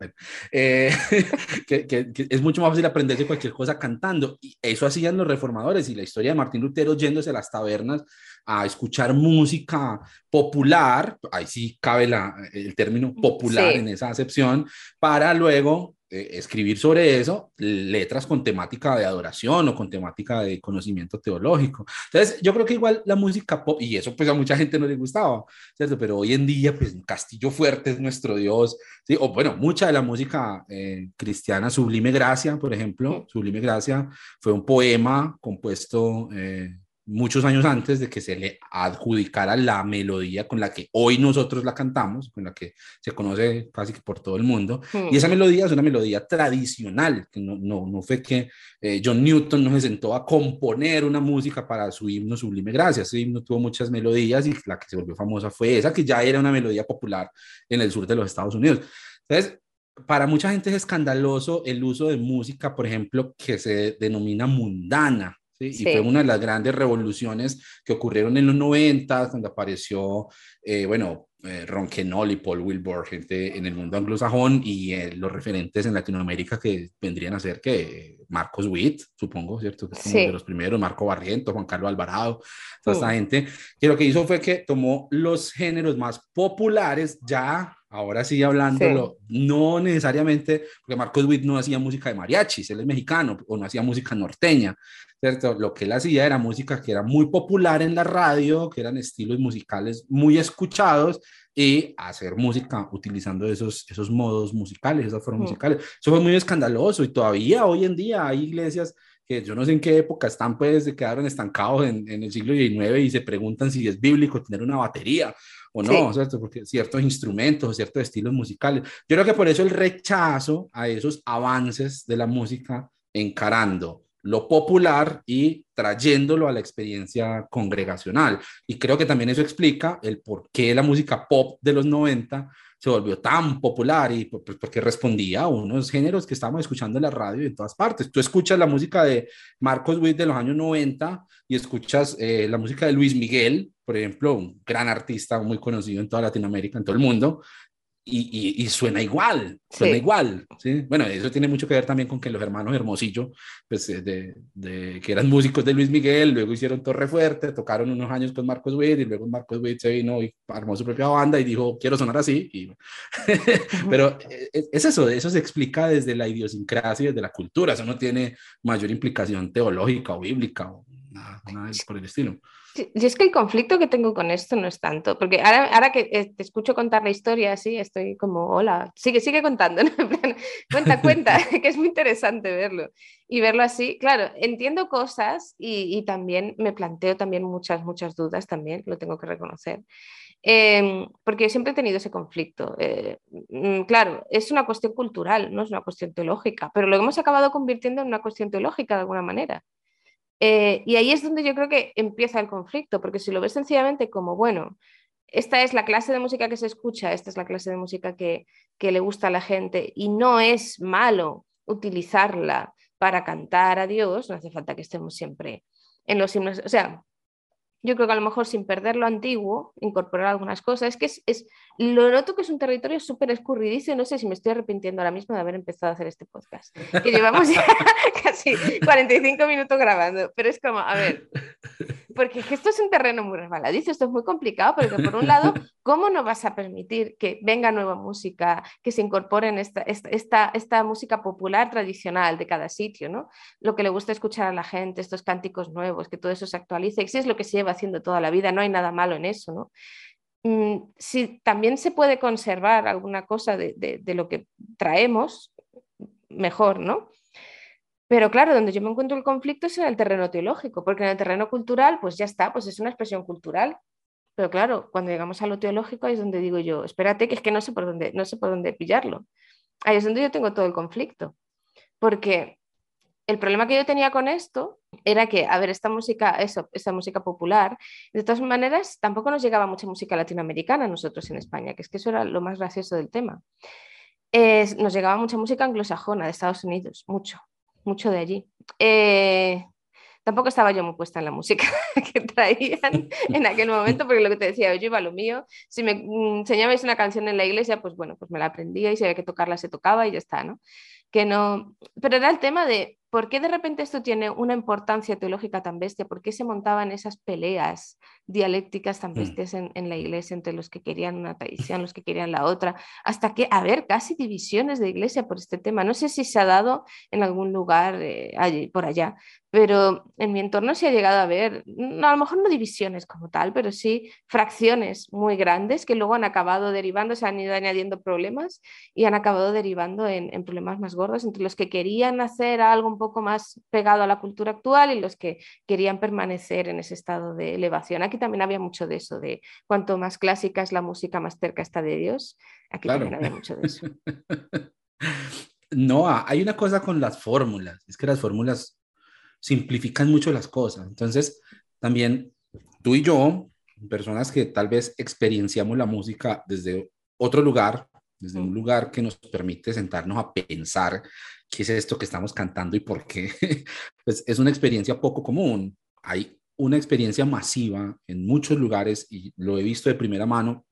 Eh, que, que, es mucho más fácil aprenderse cualquier cosa cantando. Y eso hacían los reformadores y la historia de Martín Lutero yéndose a las tabernas a escuchar música popular, ahí sí cabe la, el término popular en esa acepción, para luego eh, escribir sobre eso letras con temática de adoración o con temática de conocimiento teológico. Entonces, yo creo que igual la música pop, y eso pues a mucha gente no le gustaba, ¿cierto? Pero hoy en día, pues Castillo Fuerte es nuestro Dios, ¿sí? O bueno, mucha de la música eh, cristiana, Sublime Gracia, por ejemplo, Sublime Gracia fue un poema compuesto... Eh, muchos años antes de que se le adjudicara la melodía con la que hoy nosotros la cantamos, con la que se conoce casi que por todo el mundo. Y esa melodía es una melodía tradicional, que no, no, no fue que eh, John Newton no se sentó a componer una música para su himno Sublime Gracias. Ese himno tuvo muchas melodías y la que se volvió famosa fue esa, que ya era una melodía popular en el sur de los Estados Unidos. Entonces, para mucha gente es escandaloso el uso de música, por ejemplo, que se denomina mundana, y fue una de las grandes revoluciones que ocurrieron en los 90, cuando apareció, eh, bueno, eh, Ron Kenoll y Paul Wilbur, gente en el mundo anglosajón, y eh, los referentes en Latinoamérica que vendrían a ser que Marcos Witt, supongo, ¿cierto? Que es de los primeros, Marco Barriento, Juan Carlos Alvarado, toda esta gente, que lo que hizo fue que tomó los géneros más populares ya ahora sí hablándolo, no necesariamente, porque Marcos Witt no hacía música de mariachis, él es mexicano, o no hacía música norteña, ¿cierto? Lo que él hacía era música que era muy popular en la radio, que eran estilos musicales muy escuchados, y hacer música utilizando esos, esos modos musicales, esas formas musicales. Eso fue muy escandaloso y todavía hoy en día hay iglesias que yo no sé en qué época están, pues, se quedaron estancados en, en el siglo XIX y se preguntan si es bíblico tener una batería o no, ¿cierto? Porque ciertos instrumentos o ciertos estilos musicales. Yo creo que por eso el rechazo a esos avances de la música encarando lo popular y trayéndolo a la experiencia congregacional. Y creo que también eso explica el por qué la música pop de los 90 se volvió tan popular y pues, porque respondía a unos géneros que estábamos escuchando en la radio y en todas partes. Tú escuchas la música de Marcos Witt de los años 90 y escuchas eh, la música de Luis Miguel, por ejemplo, un gran artista muy conocido en toda Latinoamérica, en todo el mundo, y, suena igual, suena igual, ¿sí? Bueno, eso tiene mucho que ver también con que los hermanos Hermosillo, pues, eh, de, que eran músicos de Luis Miguel, luego hicieron Torre Fuerte, tocaron unos años con Marcos Witt, y luego Marcos Witt se vino y armó su propia banda y dijo, quiero sonar así, y... pero eh, es eso, eso se explica desde la idiosincrasia, desde la cultura, eso no tiene mayor implicación teológica o bíblica o nada, nada por el estilo. Yo es que el conflicto que tengo con esto no es tanto, porque ahora, ahora que eh, te escucho contar la historia así, estoy como, hola, sigue, sigue contando, cuenta, cuenta, que es muy interesante verlo y verlo así. Claro, entiendo cosas y, también me planteo también muchas, muchas dudas también, lo tengo que reconocer, em, porque siempre he tenido ese conflicto. Eh, mm, claro, es una cuestión cultural, no es una cuestión teológica, pero lo hemos acabado convirtiendo en una cuestión teológica de alguna manera. Eh, y ahí es donde yo creo que empieza el conflicto, porque si lo ves sencillamente como, bueno, esta es la clase de música que se escucha, esta es la clase de música que, le gusta a la gente y no es malo utilizarla para cantar a Dios, no hace falta que estemos siempre en los himnos. O sea, yo creo que a lo mejor sin perder lo antiguo, incorporar algunas cosas, es que es, Lo noto que es un territorio súper escurridizo y no sé si me estoy arrepintiendo ahora mismo de haber empezado a hacer este podcast, que llevamos ya casi 45 minutos grabando, pero es como, a ver, porque esto es un terreno muy resbaladizo, esto es muy complicado, porque por un lado, ¿cómo no vas a permitir que venga nueva música, que se incorpore en esta, esta, esta, música popular tradicional de cada sitio, ¿no? Lo que le gusta escuchar a la gente, estos cánticos nuevos, que todo eso se actualice, y si es lo que se lleva haciendo toda la vida, no hay nada malo en eso, ¿no? Mm, si también se puede conservar alguna cosa de, de lo que traemos, mejor, ¿no? Pero claro, donde yo me encuentro el conflicto es en el terreno teológico, porque en el terreno cultural, pues ya está, pues es una expresión cultural. Pero claro, cuando llegamos a lo teológico ahí es donde digo yo, espérate, que es que no sé por dónde, no sé por dónde pillarlo. Ahí es donde yo tengo todo el conflicto. Porque el problema que yo tenía con esto era que, a ver, esta música, eso, esta música popular, de todas maneras, tampoco nos llegaba mucha música latinoamericana a nosotros en España, que es que eso era lo más gracioso del tema. nos llegaba mucha música anglosajona de Estados Unidos, mucho mucho de allí. Eh, tampoco estaba yo muy puesta en la música que traían en aquel momento, porque lo que te decía, yo iba a lo mío. Si me enseñabais una canción en la iglesia, pues bueno, pues me la aprendía y si había que tocarla, se tocaba y ya está, ¿no? Que no... Pero era el tema de ¿por qué de repente esto tiene una importancia teológica tan bestia? ¿Por qué se montaban esas peleas dialécticas tan mm. bestias en, la iglesia entre los que querían una tradición, los que querían la otra? Hasta que, a ver, casi divisiones de iglesia por este tema. No sé si se ha dado en algún lugar eh, allí, por allá, pero en mi entorno se ha llegado a ver, no, a lo mejor no divisiones como tal, pero sí fracciones muy grandes que luego han acabado derivando, se han ido añadiendo problemas y han acabado derivando en, en problemas más gordos entre los que querían hacer algo un poco más pegado a la cultura actual y los que querían permanecer en ese estado de elevación. Aquí también había mucho de eso, de cuanto más clásica es la música, más cerca está de Dios. Aquí también había mucho de eso. No, hay una cosa con las fórmulas, es que las fórmulas simplifican mucho las cosas. Entonces, también tú y yo, personas que tal vez experienciamos la música desde otro lugar, desde un lugar que nos permite sentarnos a pensar qué es esto que estamos cantando y por qué, pues es una experiencia poco común. Hay una experiencia masiva en muchos lugares y lo he visto de primera mano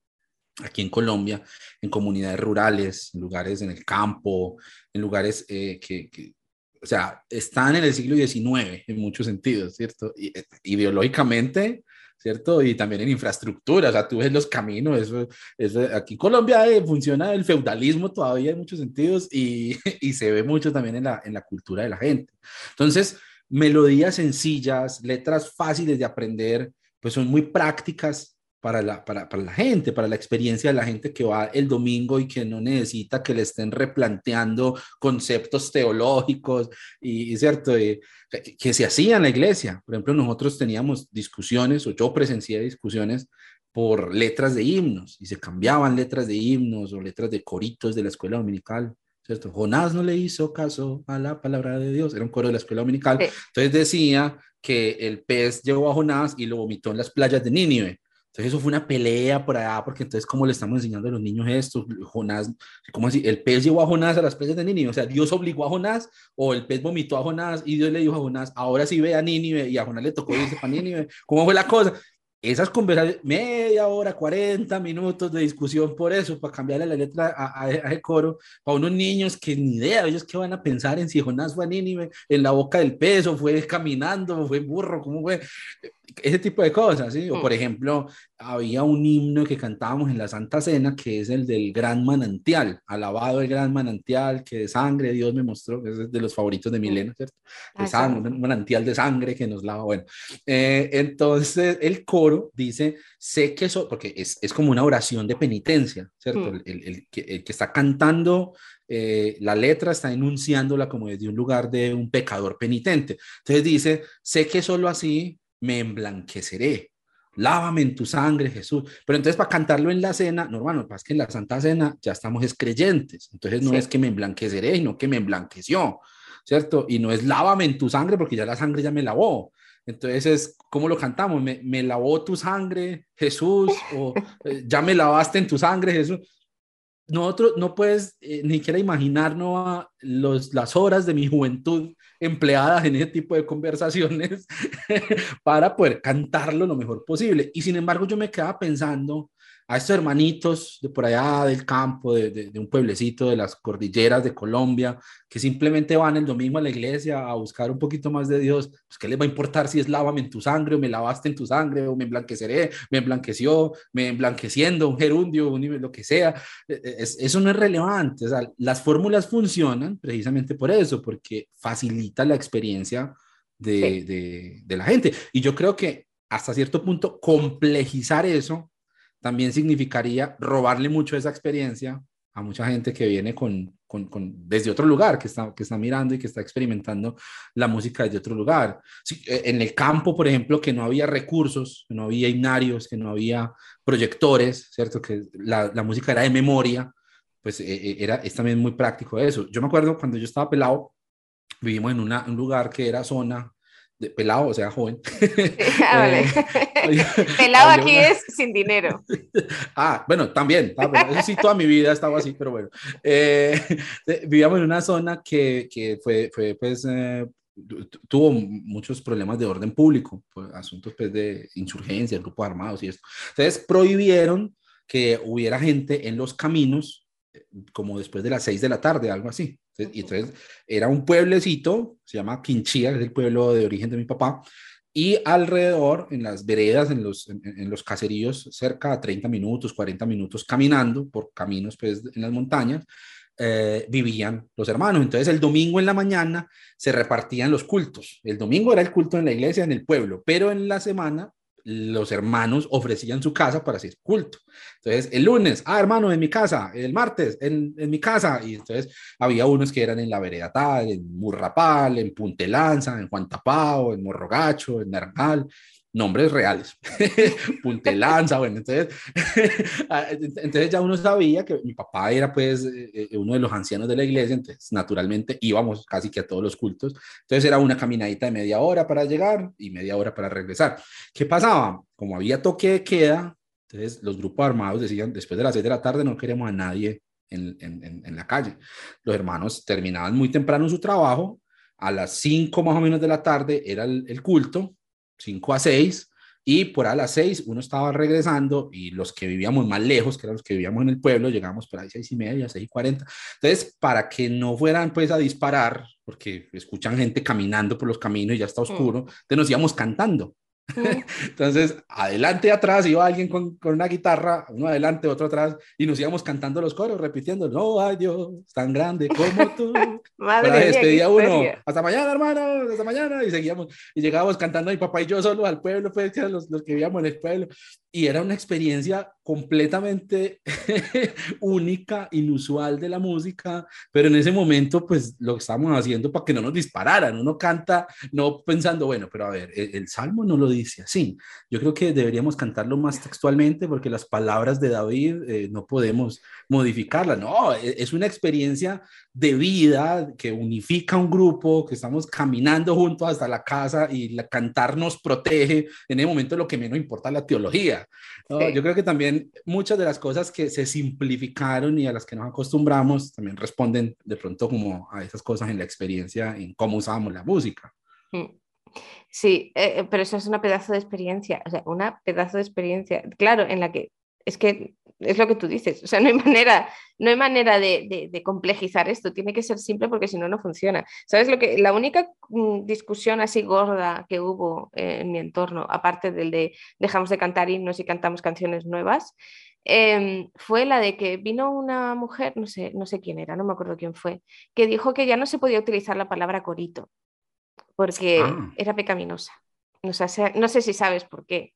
aquí en Colombia, en comunidades rurales, en lugares en el campo, en lugares eh, que, o sea, están en el siglo XIX en muchos sentidos, ¿cierto? Eh, ideológicamente, ¿cierto? Y también en infraestructura, o sea, tú ves los caminos, eso, eso aquí en Colombia eh, funciona el feudalismo todavía en muchos sentidos y, y, se ve mucho también en la, en la cultura de la gente. Entonces, melodías sencillas, letras fáciles de aprender, pues son muy prácticas para la, para, para, la gente, para la experiencia de la gente que va el domingo y que no necesita que le estén replanteando conceptos teológicos y, cierto, que, se hacían en la iglesia. Por ejemplo, nosotros teníamos discusiones, o yo presencié discusiones por letras de himnos y se cambiaban letras de himnos o letras de coritos de la escuela dominical. ¿Cierto? Jonás no le hizo caso a la palabra de Dios, era un coro de la escuela dominical. Entonces decía que el pez llevó a Jonás y lo vomitó en las playas de Nínive. Entonces eso fue una pelea por allá, porque entonces cómo le estamos enseñando a los niños esto, Jonás, ¿cómo así? El pez llevó a Jonás a las playas de Nínive, o sea, Dios obligó a Jonás, o el pez vomitó a Jonás y Dios le dijo a Jonás, ahora sí ve a Nínive y a Jonás le tocó irse para Nínive, ¿cómo fue la cosa? esas conversaciones, media hora, 40 minutos de discusión por eso, para cambiarle la letra a, a, coro, para unos niños que ni idea, ellos que van a pensar en si Jonás fue a Nínive, en la boca del peso, fue caminando, fue burro, cómo fue, ese tipo de cosas, ¿sí? O mm. por ejemplo, había un himno que cantábamos en la Santa Cena, que es el del gran manantial, alabado el gran manantial, que de sangre Dios me mostró, que es de los favoritos de mm. Milena, ¿cierto? De sangre, un manantial de sangre que nos lava, bueno. Eh, entonces, el coro dice, sé que eso, porque es, es, como una oración de penitencia, ¿cierto? Mm. El, el, que, el, que, está cantando eh, la letra está enunciándola como desde un lugar de un pecador penitente. Entonces dice, sé que solo así me emblanqueceré. Lávame en tu sangre, Jesús. Pero entonces para cantarlo en la cena, no, hermano, pasa que en la Santa Cena ya estamos es creyentes. Entonces no es que me emblanqueceré, sino que me emblanqueció, ¿cierto? Y no es lávame en tu sangre porque ya la sangre ya me lavó. Entonces, es, ¿cómo lo cantamos? Me, me lavó tu sangre, Jesús, o eh, ya me lavaste en tu sangre, Jesús nosotros no puedes eh, ni siquiera imaginarnos los, las horas de mi juventud empleadas en ese tipo de conversaciones para poder cantarlo lo mejor posible. Y sin embargo, yo me quedaba pensando a estos hermanitos de por allá del campo, de, de, un pueblecito de las cordilleras de Colombia, que simplemente van el domingo a la iglesia a buscar un poquito más de Dios, pues ¿qué les va a importar si es lávame en tu sangre o me lavaste en tu sangre o me emblanqueceré, me emblanqueció, me emblanqueciendo, un gerundio, un lo que sea? E, e, es, eso no es relevante. O sea, las fórmulas funcionan precisamente por eso, porque facilita la experiencia de, de la gente. Y yo creo que hasta cierto punto complejizar eso también significaría robarle mucho esa experiencia a mucha gente que viene con, con, desde otro lugar, que está, que está mirando y que está experimentando la música desde otro lugar. Eh, en el campo, por ejemplo, que no había recursos, que no había himnarios, que no había proyectores, ¿cierto? Que la, la música era de memoria, pues eh, era, es también muy práctico eso. Yo me acuerdo cuando yo estaba pelado, vivimos en una, un lugar que era zona de pelado, o sea, joven. Ah. Eh, pelado aquí es sin dinero. Ah, bueno, también, eso sí, toda mi vida estaba así, pero bueno. Eh, vivíamos en una zona que, que fue, fue, pues, eh, tuvo muchos problemas de orden público, pues, asuntos pues, de insurgencia, grupos armados y esto. Entonces, prohibieron que hubiera gente en los caminos como después de las seis de la tarde, algo así. Y entonces era un pueblecito, se llama Quinchía, es el pueblo de origen de mi papá, y alrededor, en las veredas, en los, en, los caseríos, cerca de 30 minutos, 40 minutos caminando por caminos pues, en las montañas, eh, vivían los hermanos. Entonces el domingo en la mañana se repartían los cultos. El domingo era el culto en la iglesia, en el pueblo, pero en la semana los hermanos ofrecían su casa para hacer culto. Entonces, el lunes, ah, hermano, en mi casa, el martes, en, en mi casa. Y entonces había unos que eran en la vereda tal, en Murrapal, en Puntelanza, en Juan Tapao, en Morrogacho, en Naranjal nombres reales, Puntelanza, bueno, entonces, ah, entonces ya uno sabía que mi papá era pues eh, eh, uno de los ancianos de la iglesia, entonces naturalmente íbamos casi que a todos los cultos, entonces era una caminadita de media hora para llegar y media hora para regresar. ¿Qué pasaba? Como había toque de queda, entonces los grupos armados decían, después de las seis de la tarde no queremos a nadie en, en, en la calle. Los hermanos terminaban muy temprano su trabajo, a las cinco más o menos de la tarde era el, el culto, 5 a 6, y por a las 6 uno estaba regresando y los que vivíamos más lejos, que eran los que vivíamos en el pueblo, llegamos por ahí 6 y media, 6 y 40. Entonces, para que no fueran pues a disparar, porque escuchan gente caminando por los caminos y ya está oscuro, entonces nos íbamos cantando. Entonces, adelante atrás iba alguien con, con, una guitarra, uno adelante, otro atrás, y nos íbamos cantando los coros, repitiendo, no hay Dios tan grande como tú. Madre mía, despedía uno, hasta mañana, hermano, hasta mañana, y seguíamos, y llegábamos cantando mi papá y yo solo al pueblo, pues, que los, los que vivíamos en el pueblo, y era una experiencia completamente única, inusual de la música, pero en ese momento, pues, lo estábamos haciendo para que no nos dispararan, uno canta, no pensando, bueno, pero a ver, el, el salmo no lo dice así. Yo creo que deberíamos cantarlo más textualmente porque las palabras de David eh, no podemos modificarlas. No, e, es una experiencia de vida que unifica un grupo, que estamos caminando juntos hasta la casa y la cantar nos protege. En el momento lo que menos importa la teología. Yo creo que también muchas de las cosas que se simplificaron y a las que nos acostumbramos también responden de pronto como a esas cosas en la experiencia, en cómo usábamos la música. Mm. Sí, eh, eh, pero eso es una pedazo de experiencia, o sea, una pedazo de experiencia, claro, en la que es que es lo que tú dices, o sea, no hay manera, no hay manera de, complejizar esto, tiene que ser simple porque si no, no funciona. ¿Sabes lo que? La única mm, discusión así gorda que hubo en mi entorno, aparte del de dejamos de cantar himnos y cantamos canciones nuevas, em, fue la de que vino una mujer, no sé, no sé quién era, no me acuerdo quién fue, que dijo que ya no se podía utilizar la palabra corito porque ah. era pecaminosa. no sé si sabes por qué.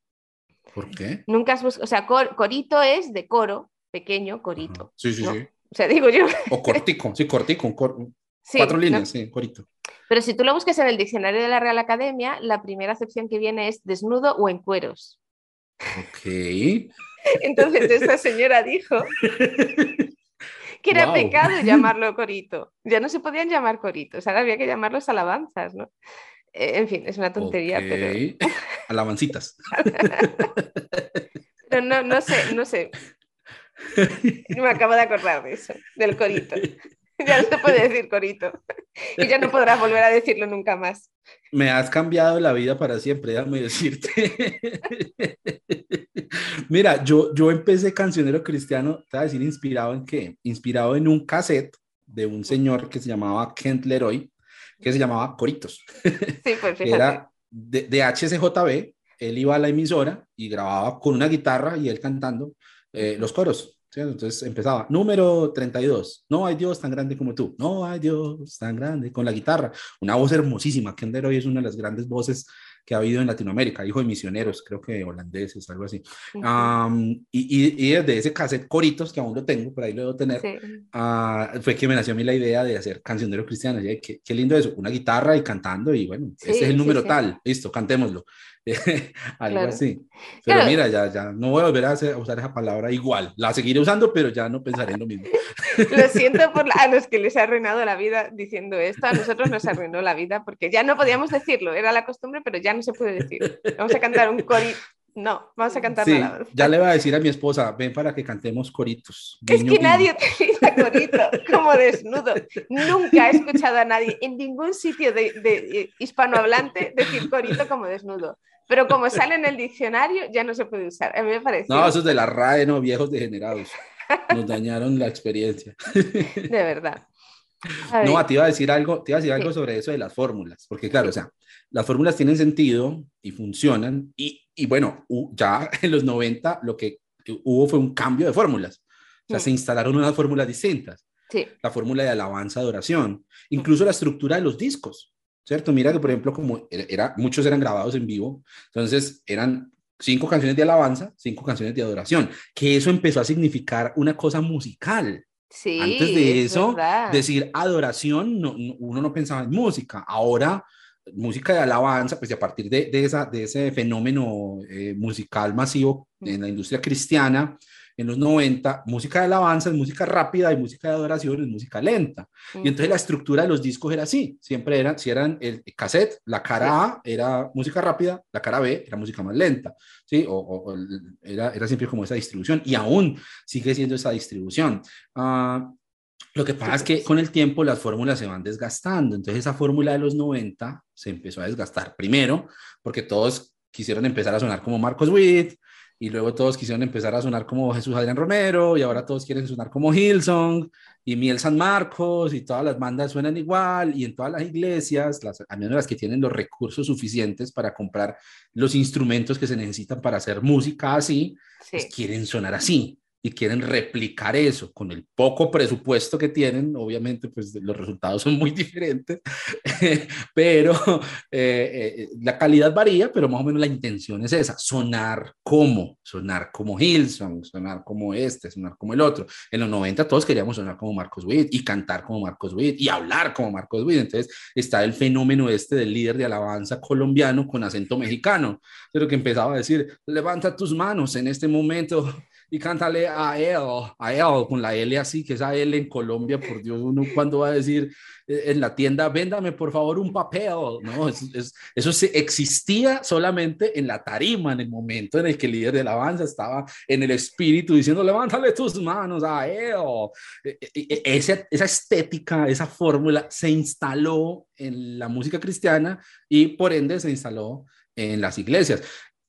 ¿Por qué? Nunca has buscado, o sea, corito es de coro, pequeño corito. Sí, sí, sí. O sea, digo yo. O cortico, sí, cortico, cuatro líneas, sí, corito. Pero si tú lo buscas en el diccionario de la Real Academia, la primera acepción que viene es desnudo o en cueros. Ok. Entonces esta señora dijo que era pecado llamarlo corito. Ya no se podían llamar coritos, ahora había que llamarlos alabanzas, ¿no? Eh, en fin, es una tontería, pero... Alabancitas. pero no, no sé, no sé. Me acabo de acordar de eso, del corito. ya no se puede decir corito. Y ya no podrás volver a decirlo nunca más. Me has cambiado la vida para siempre, déjame decirte. Mira, yo, yo empecé cancionero cristiano, te voy a decir, inspirado en qué? Inspirado en un cassette de un señor que se llamaba Kent Leroy, que se llamaba Coritos. Sí, pues fíjate. Era de, de HCJB, él iba a la emisora y grababa con una guitarra y él cantando eh, los coros. ¿sí? Entonces empezaba, número 32, no hay Dios tan grande como tú, no hay Dios tan grande, con la guitarra, una voz hermosísima, Ken Leroy es una de las grandes voces que ha habido en Latinoamérica, hijo de misioneros, creo que holandeses, algo así. Ujú. Am, y, y, y desde ese cassette Coritos, que aún lo tengo, por ahí lo debo tener, Sí. ah, fue que me nació a mí la idea de hacer cancionero cristiano. Y, qué, qué lindo eso, una guitarra y cantando, y bueno, Sí, este es el sí, número sí. tal, listo, cantémoslo. Algo Claro. así. Pero Claro. mira, ya, ya no voy a volver a, hacer- a usar esa palabra igual. La seguiré usando, pero ya no pensaré en lo mismo. Lo siento por la- a los que les ha arruinado la vida diciendo esto. A nosotros nos arruinó la vida porque ya no podíamos decirlo. Era la costumbre, pero ya no se puede decir. Vamos a cantar un cori. No, vamos a cantar Sí, nada. ya le voy a decir a mi esposa, ven para que cantemos coritos. Es que guiño. nadie utiliza corito como desnudo. Nunca he escuchado a nadie en ningún sitio de, de hispanohablante decir corito como desnudo. Pero como sale en el diccionario, ya no se puede usar. A mí me parece. No, eso es de la RAE, no, viejos degenerados. Nos dañaron la experiencia. De verdad. A No, te iba a decir algo, te iba a decir algo Sí. sobre eso de las fórmulas, porque claro, o sea, las fórmulas tienen sentido y funcionan, y, y bueno, ya en los 90 lo que hubo fue un cambio de fórmulas, o sea, Mm. se instalaron unas fórmulas distintas, sí, la fórmula de alabanza, adoración, incluso la estructura de los discos, ¿cierto? Mira que, por ejemplo, como era, era- muchos eran grabados en vivo, entonces eran cinco canciones de alabanza, cinco canciones de adoración, que eso empezó a significar una cosa musical. sí. Antes de es eso, verdad. decir adoración, no- no- uno no pensaba en música. Ahora, música de alabanza, pues a partir de, de, esa, de ese fenómeno eh, musical masivo en la industria cristiana, en los 90, música de alabanza es música rápida y música de adoración es música lenta. Y entonces la estructura de los discos era así, siempre eran, si eran el cassette, la cara. A era música rápida, la cara B era música más lenta, ¿sí? O, o- o era, era siempre como esa distribución y aún sigue siendo esa distribución. Ah, lo que pasa es que con el tiempo las fórmulas se van desgastando, entonces esa fórmula de los 90 se empezó a desgastar primero porque todos quisieron empezar a sonar como Marcos Witt, y luego todos quisieron empezar a sonar como Jesús Adrián Romero, y ahora todos quieren sonar como Hillsong, y Miel San Marcos, y todas las bandas suenan igual, y en todas las iglesias, las, al menos las que tienen los recursos suficientes para comprar los instrumentos que se necesitan para hacer música así, pues Sí. quieren sonar así y quieren replicar eso con el poco presupuesto que tienen. Obviamente, pues los resultados son muy diferentes, pero eh, eh, la calidad varía, pero más o menos la intención es esa, sonar como, sonar como Hillsong, sonar como este, sonar como el otro. En los 90 todos queríamos sonar como Marcos Witt y cantar como Marcos Witt y hablar como Marcos Witt. Entonces está el fenómeno este del líder de alabanza colombiano con acento mexicano, pero que empezaba a decir, levanta tus manos en este momento y cántale a él, a él, con la L así, que esa L en Colombia, por Dios, uno cuando va a decir eh, en la tienda, véndame por favor un papel, ¿no? Es- es- eso se, existía solamente en la tarima, en el momento en el que el líder de alabanza estaba en el espíritu diciendo, levántale tus manos a él. Eh, eh, eh, Esa, esa estética, esa fórmula se instaló en la música cristiana y por ende se instaló en las iglesias.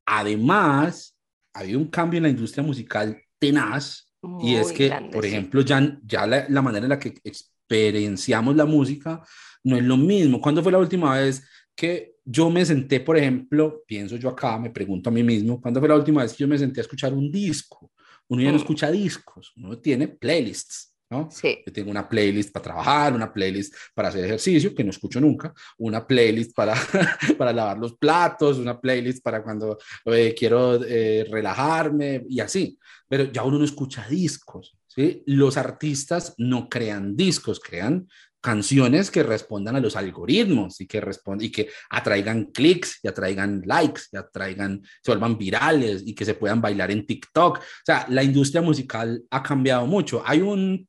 Además, había un cambio en la industria musical tenaz y es que, grande, por sí. ejemplo, ya, ya la, la manera en la que experienciamos la música no es lo mismo. ¿Cuándo fue la última vez que yo me senté, por ejemplo, pienso yo acá, me pregunto a mí mismo, ¿cuándo fue la última vez que yo me senté a escuchar un disco? Uno ya no Mm. escucha discos, uno tiene playlists. ¿No? Sí, Yo tengo una playlist para trabajar, una playlist para hacer ejercicio, que no escucho nunca, una playlist para, para lavar los platos, una playlist para cuando eh, quiero eh, relajarme y así. Pero ya uno no escucha discos, ¿sí? Los artistas no crean discos, crean canciones que respondan a los algoritmos y que, respondan, y que atraigan clics y atraigan likes y atraigan, se vuelvan virales y que se puedan bailar en TikTok. O sea, la industria musical ha cambiado mucho. Hay un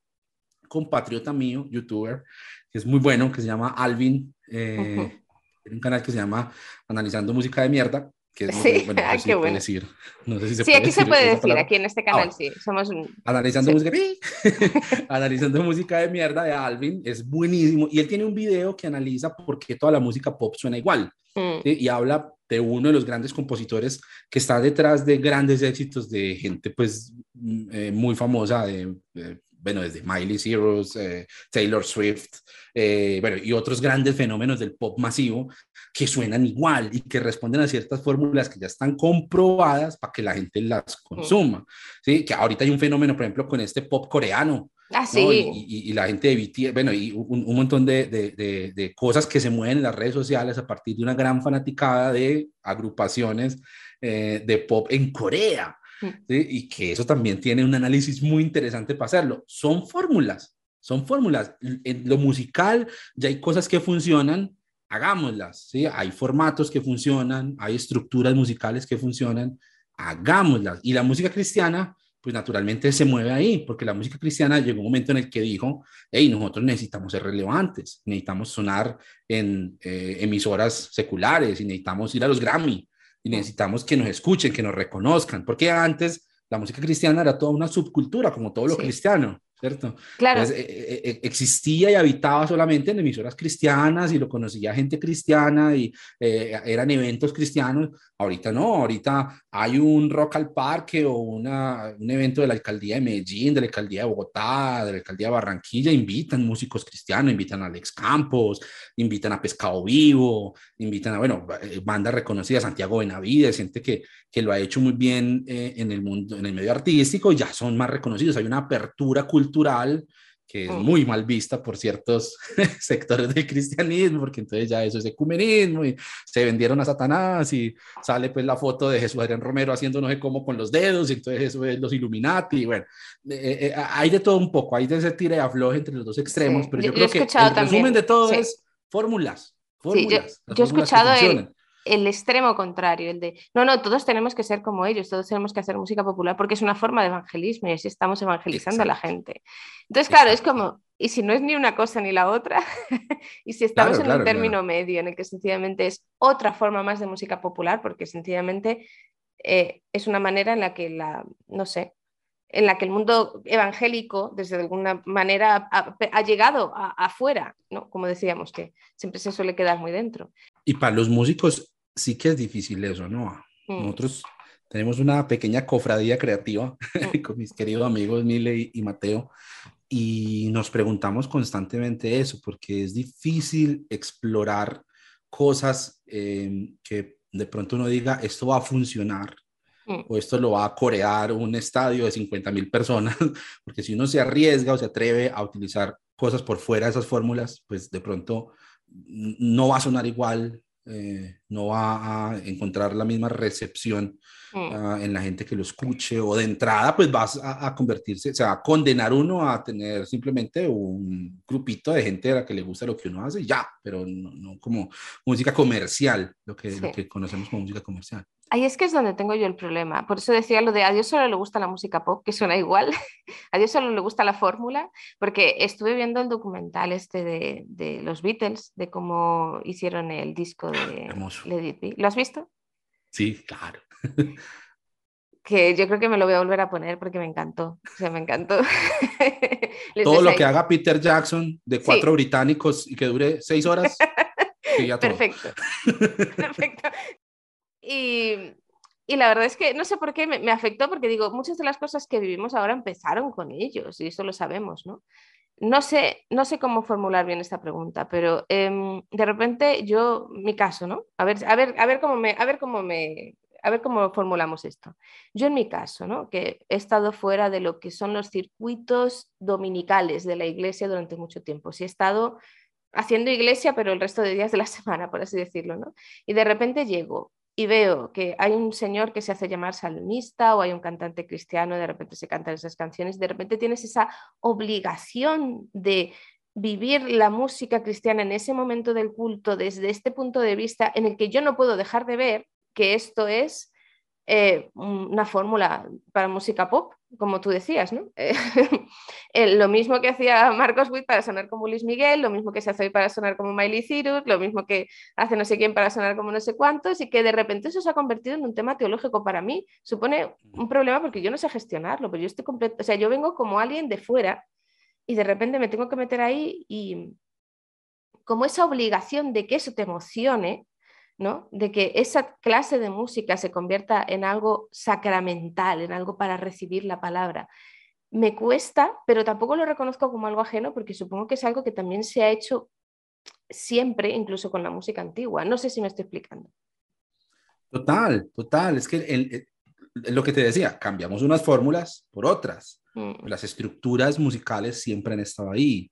compatriota mío, youtuber, que es muy bueno, que se llama Alvin, eh, Ujú. tiene un canal que se llama Analizando Música de Mierda, Que es Sí, bueno, no ah, sé si qué se puede bueno. decir. No sé si se Sí, puede aquí se decir puede esa decir, palabra. aquí en este Ah, canal bueno. sí, somos un... Analizando Sí. música, analizando música de mierda de Alvin, es buenísimo. Y él tiene un video que analiza por qué toda la música pop suena igual. Mm, ¿sí? Y habla de uno de los grandes compositores que está detrás de grandes éxitos de gente pues mm, eh, muy famosa, de, de- bueno, desde Miley Cyrus, eh, Taylor Swift, eh, bueno, y otros grandes fenómenos del pop masivo que suenan igual y que responden a ciertas fórmulas que ya están comprobadas para que la gente las consuma. ¿sí? Que ahorita hay un fenómeno, por ejemplo, con este pop coreano, Ah, ¿no? sí. Y, y- y la gente de BTS, bueno, y un, un montón de, de- de- de cosas que se mueven en las redes sociales a partir de una gran fanaticada de agrupaciones eh, de pop en Corea. Mm. ¿sí? Y que eso también tiene un análisis muy interesante para hacerlo. Son fórmulas, son fórmulas. En lo musical ya hay cosas que funcionan, hagámoslas. ¿sí? Hay formatos que funcionan, hay estructuras musicales que funcionan, hagámoslas. Y la música cristiana pues naturalmente se mueve ahí, porque la música cristiana llegó un momento en el que dijo, hey, nosotros necesitamos ser relevantes, necesitamos sonar en eh, emisoras seculares y necesitamos ir a los Grammy y necesitamos que nos escuchen, que nos reconozcan, porque antes la música cristiana era toda una subcultura, como todo lo Sí. cristiano, ¿cierto? Claro, Entonces, eh, eh, existía y habitaba solamente en emisoras cristianas y lo conocía gente cristiana y eh, eran eventos cristianos. Ahorita no, ahorita hay un rock al parque o una, un evento de la alcaldía de Medellín, de la alcaldía de Bogotá, de la alcaldía de Barranquilla, invitan músicos cristianos, invitan a Alex Campos, invitan a Pescado Vivo, invitan a, bueno, eh, bandas reconocidas, Santiago Benavides, gente que, que lo ha hecho muy bien eh, en el mundo, en el medio artístico, ya son más reconocidos, hay una apertura cultural que es Mm. muy mal vista por ciertos sectores del cristianismo, porque entonces ya eso es ecumenismo y se vendieron a Satanás y sale pues la foto de Jesús Adrián Romero haciendo no sé cómo con los dedos y entonces eso es los Illuminati, y bueno, eh, eh, hay de todo un poco, hay de ese tire afloje entre los dos extremos, Sí, pero yo- yo, creo que el también, resumen de todo sí. es fórmulas, Sí, yo- fórmulas. yo he fórmulas escuchado el-. El extremo contrario, el de, no, no, todos tenemos que ser como ellos, todos tenemos que hacer música popular porque es una forma de evangelismo y así estamos evangelizando a la gente. Entonces, claro, es como, ¿y si no es ni una cosa ni la otra? y si estamos Claro, en claro, un término medio en el que sencillamente es otra forma más de música popular porque sencillamente eh, es una manera en la que la, no sé, en la que el mundo evangélico, desde alguna manera, ha, ha llegado afuera, ¿no? Como decíamos, que siempre se suele quedar muy dentro. Y para los músicos sí que es difícil eso, ¿no? Mm. Nosotros tenemos una pequeña cofradía creativa Mm. con mis queridos amigos Mile y, Mateo y nos preguntamos constantemente eso, porque es difícil explorar cosas eh, que de pronto uno diga, esto va a funcionar Mm. o esto lo va a corear un estadio de 50 mil personas, porque si uno se arriesga o se atreve a utilizar cosas por fuera de esas fórmulas, pues de pronto no va a sonar igual, eh, no va a encontrar la misma recepción Mm. ah, en la gente que lo escuche o de entrada pues vas a, a convertirse, se va a condenar uno a tener simplemente un grupito de gente a la que le gusta lo que uno hace ya, pero no, no como música comercial, lo que, lo que conocemos como música comercial. Ahí es que es donde tengo yo el problema. Por eso decía lo de a Dios solo le gusta la música pop, que suena igual. a Dios solo le gusta la fórmula, porque estuve viendo el documental este de, de los Beatles, de cómo hicieron el disco de Hermoso. Let. ¿Lo has visto? Sí, claro. Que yo creo que me lo voy a volver a poner porque me encantó. O sea, me encantó. Todo lo que haga Peter Jackson de cuatro británicos y que dure seis horas. Perfecto. Perfecto. Y, la verdad es que no sé por qué me, me afectó, porque digo, muchas de las cosas que vivimos ahora empezaron con ellos, y eso lo sabemos, ¿no? No sé, no sé cómo formular bien esta pregunta, pero em, de repente yo, mi caso, ¿no? A ver, a ver, a ver cómo me, a ver cómo me, a ver cómo formulamos esto. Yo en mi caso, ¿no? Que he estado fuera de lo que son los circuitos dominicales de la iglesia durante mucho tiempo. Sí he estado haciendo iglesia, pero el resto de días de la semana, por así decirlo, ¿no? Y de repente llego y veo que hay un señor que se hace llamar salmista o hay un cantante cristiano, de repente se cantan esas canciones, de repente tienes esa obligación de vivir la música cristiana en ese momento del culto desde este punto de vista en el que yo no puedo dejar de ver que esto es eh, una fórmula para música pop, como tú decías, ¿no? Eh, lo mismo que hacía Marcos Witt para sonar como Luis Miguel, lo mismo que se hace hoy para sonar como Miley Cyrus, lo mismo que hace no sé quién para sonar como no sé cuántos, y que de repente eso se ha convertido en un tema teológico para mí. Supone un problema porque yo no sé gestionarlo, pero yo estoy completo, o sea, yo vengo como alguien de fuera y de repente me tengo que meter ahí y como esa obligación de que eso te emocione, de que esa clase de música se convierta en algo sacramental, en algo para recibir la palabra. Me cuesta, pero tampoco lo reconozco como algo ajeno porque supongo que es algo que también se ha hecho siempre, incluso con la música antigua. No sé si me estoy explicando. Total, total. Es que lo que te decía, cambiamos unas fórmulas por otras. Mm. Las estructuras musicales siempre han estado ahí.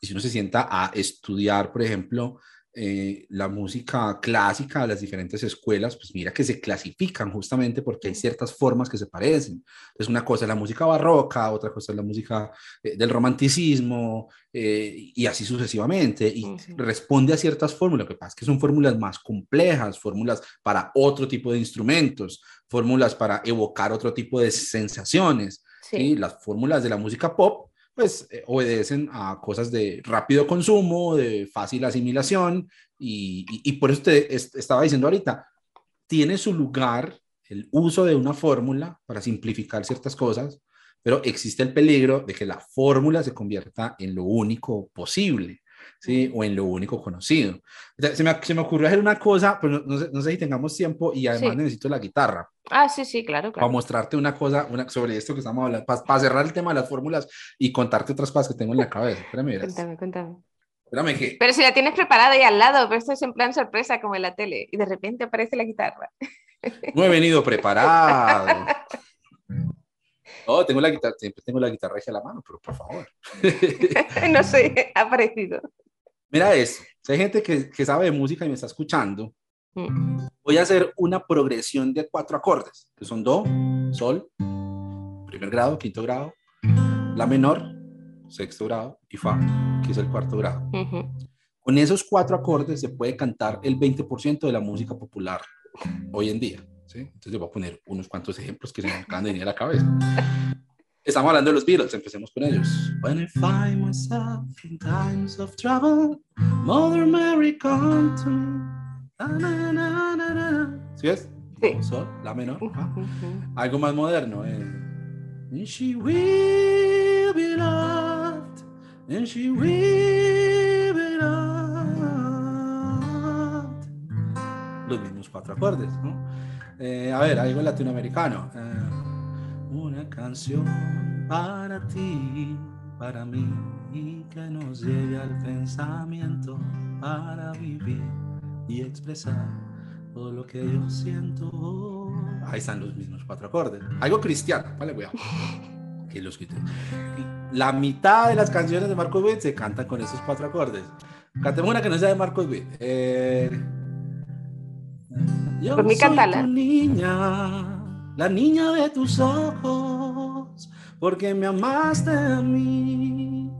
Y si uno se sienta a estudiar, por ejemplo, eh, la música clásica de las diferentes escuelas, pues mira que se clasifican justamente porque hay ciertas formas que se parecen. Entonces, una cosa es la música barroca, otra cosa es la música eh, del romanticismo eh, y así sucesivamente. Y responde a ciertas fórmulas. Lo que pasa es que son fórmulas más complejas, fórmulas para otro tipo de instrumentos, fórmulas para evocar otro tipo de sensaciones. Sí. Las fórmulas de la música pop pues eh, obedecen a cosas de rápido consumo, de fácil asimilación, y, y, por eso te estaba diciendo ahorita, tiene su lugar el uso de una fórmula para simplificar ciertas cosas, pero existe el peligro de que la fórmula se convierta en lo único posible. ¿Sí? O en lo único conocido. Se me, se me ocurrió hacer una cosa, pero no, sé, no, sé, si tengamos tiempo y además necesito la guitarra. Ah, sí, sí, claro, claro. Para mostrarte una cosa una, sobre esto que estamos hablando, para, cerrar el tema de las fórmulas y contarte otras cosas que tengo en la cabeza. Espérame, Cuéntame, cuéntame. Espérame que... Pero si la tienes preparada ahí al lado, pero esto es en plan sorpresa como en la tele y de repente aparece la guitarra. No he venido preparado. No, tengo la guitarra, siempre tengo la guitarra a la mano, pero por favor. no sé, ha aparecido. Mira eso, si hay gente que, que, sabe de música y me está escuchando, mm. voy a hacer una progresión de cuatro acordes, que son Do, Sol, primer grado, quinto grado, La menor, sexto grado, y Fa, que es el cuarto grado. Con esos cuatro acordes se puede cantar el 20% de la música popular hoy en día. ¿Sí? Entonces voy a poner unos cuantos ejemplos que se me acaban de venir a la cabeza. Estamos hablando de los Beatles, empecemos con ellos. When I find myself in times of trouble, Mother Mary come to me. Na, na, na, ¿Sí es? Sí. Sol, la menor. Ah. Algo más moderno. Eh. And she will be loved, and she will be loved. Los mismos cuatro acordes, ¿no? Eh, a ver, algo latinoamericano. Eh, una canción para ti, para mí, y que nos lleve al pensamiento para vivir y expresar todo lo que yo siento. Ahí están los mismos cuatro acordes. Algo cristiano, vale, cuidado. Que los La mitad de las canciones de Marco Witt se cantan con esos cuatro acordes. Cantemos una que no sea de Marco Witt. Eh... Yo Por mi soy tu niña la niña de tus ojos, porque me amaste a mí.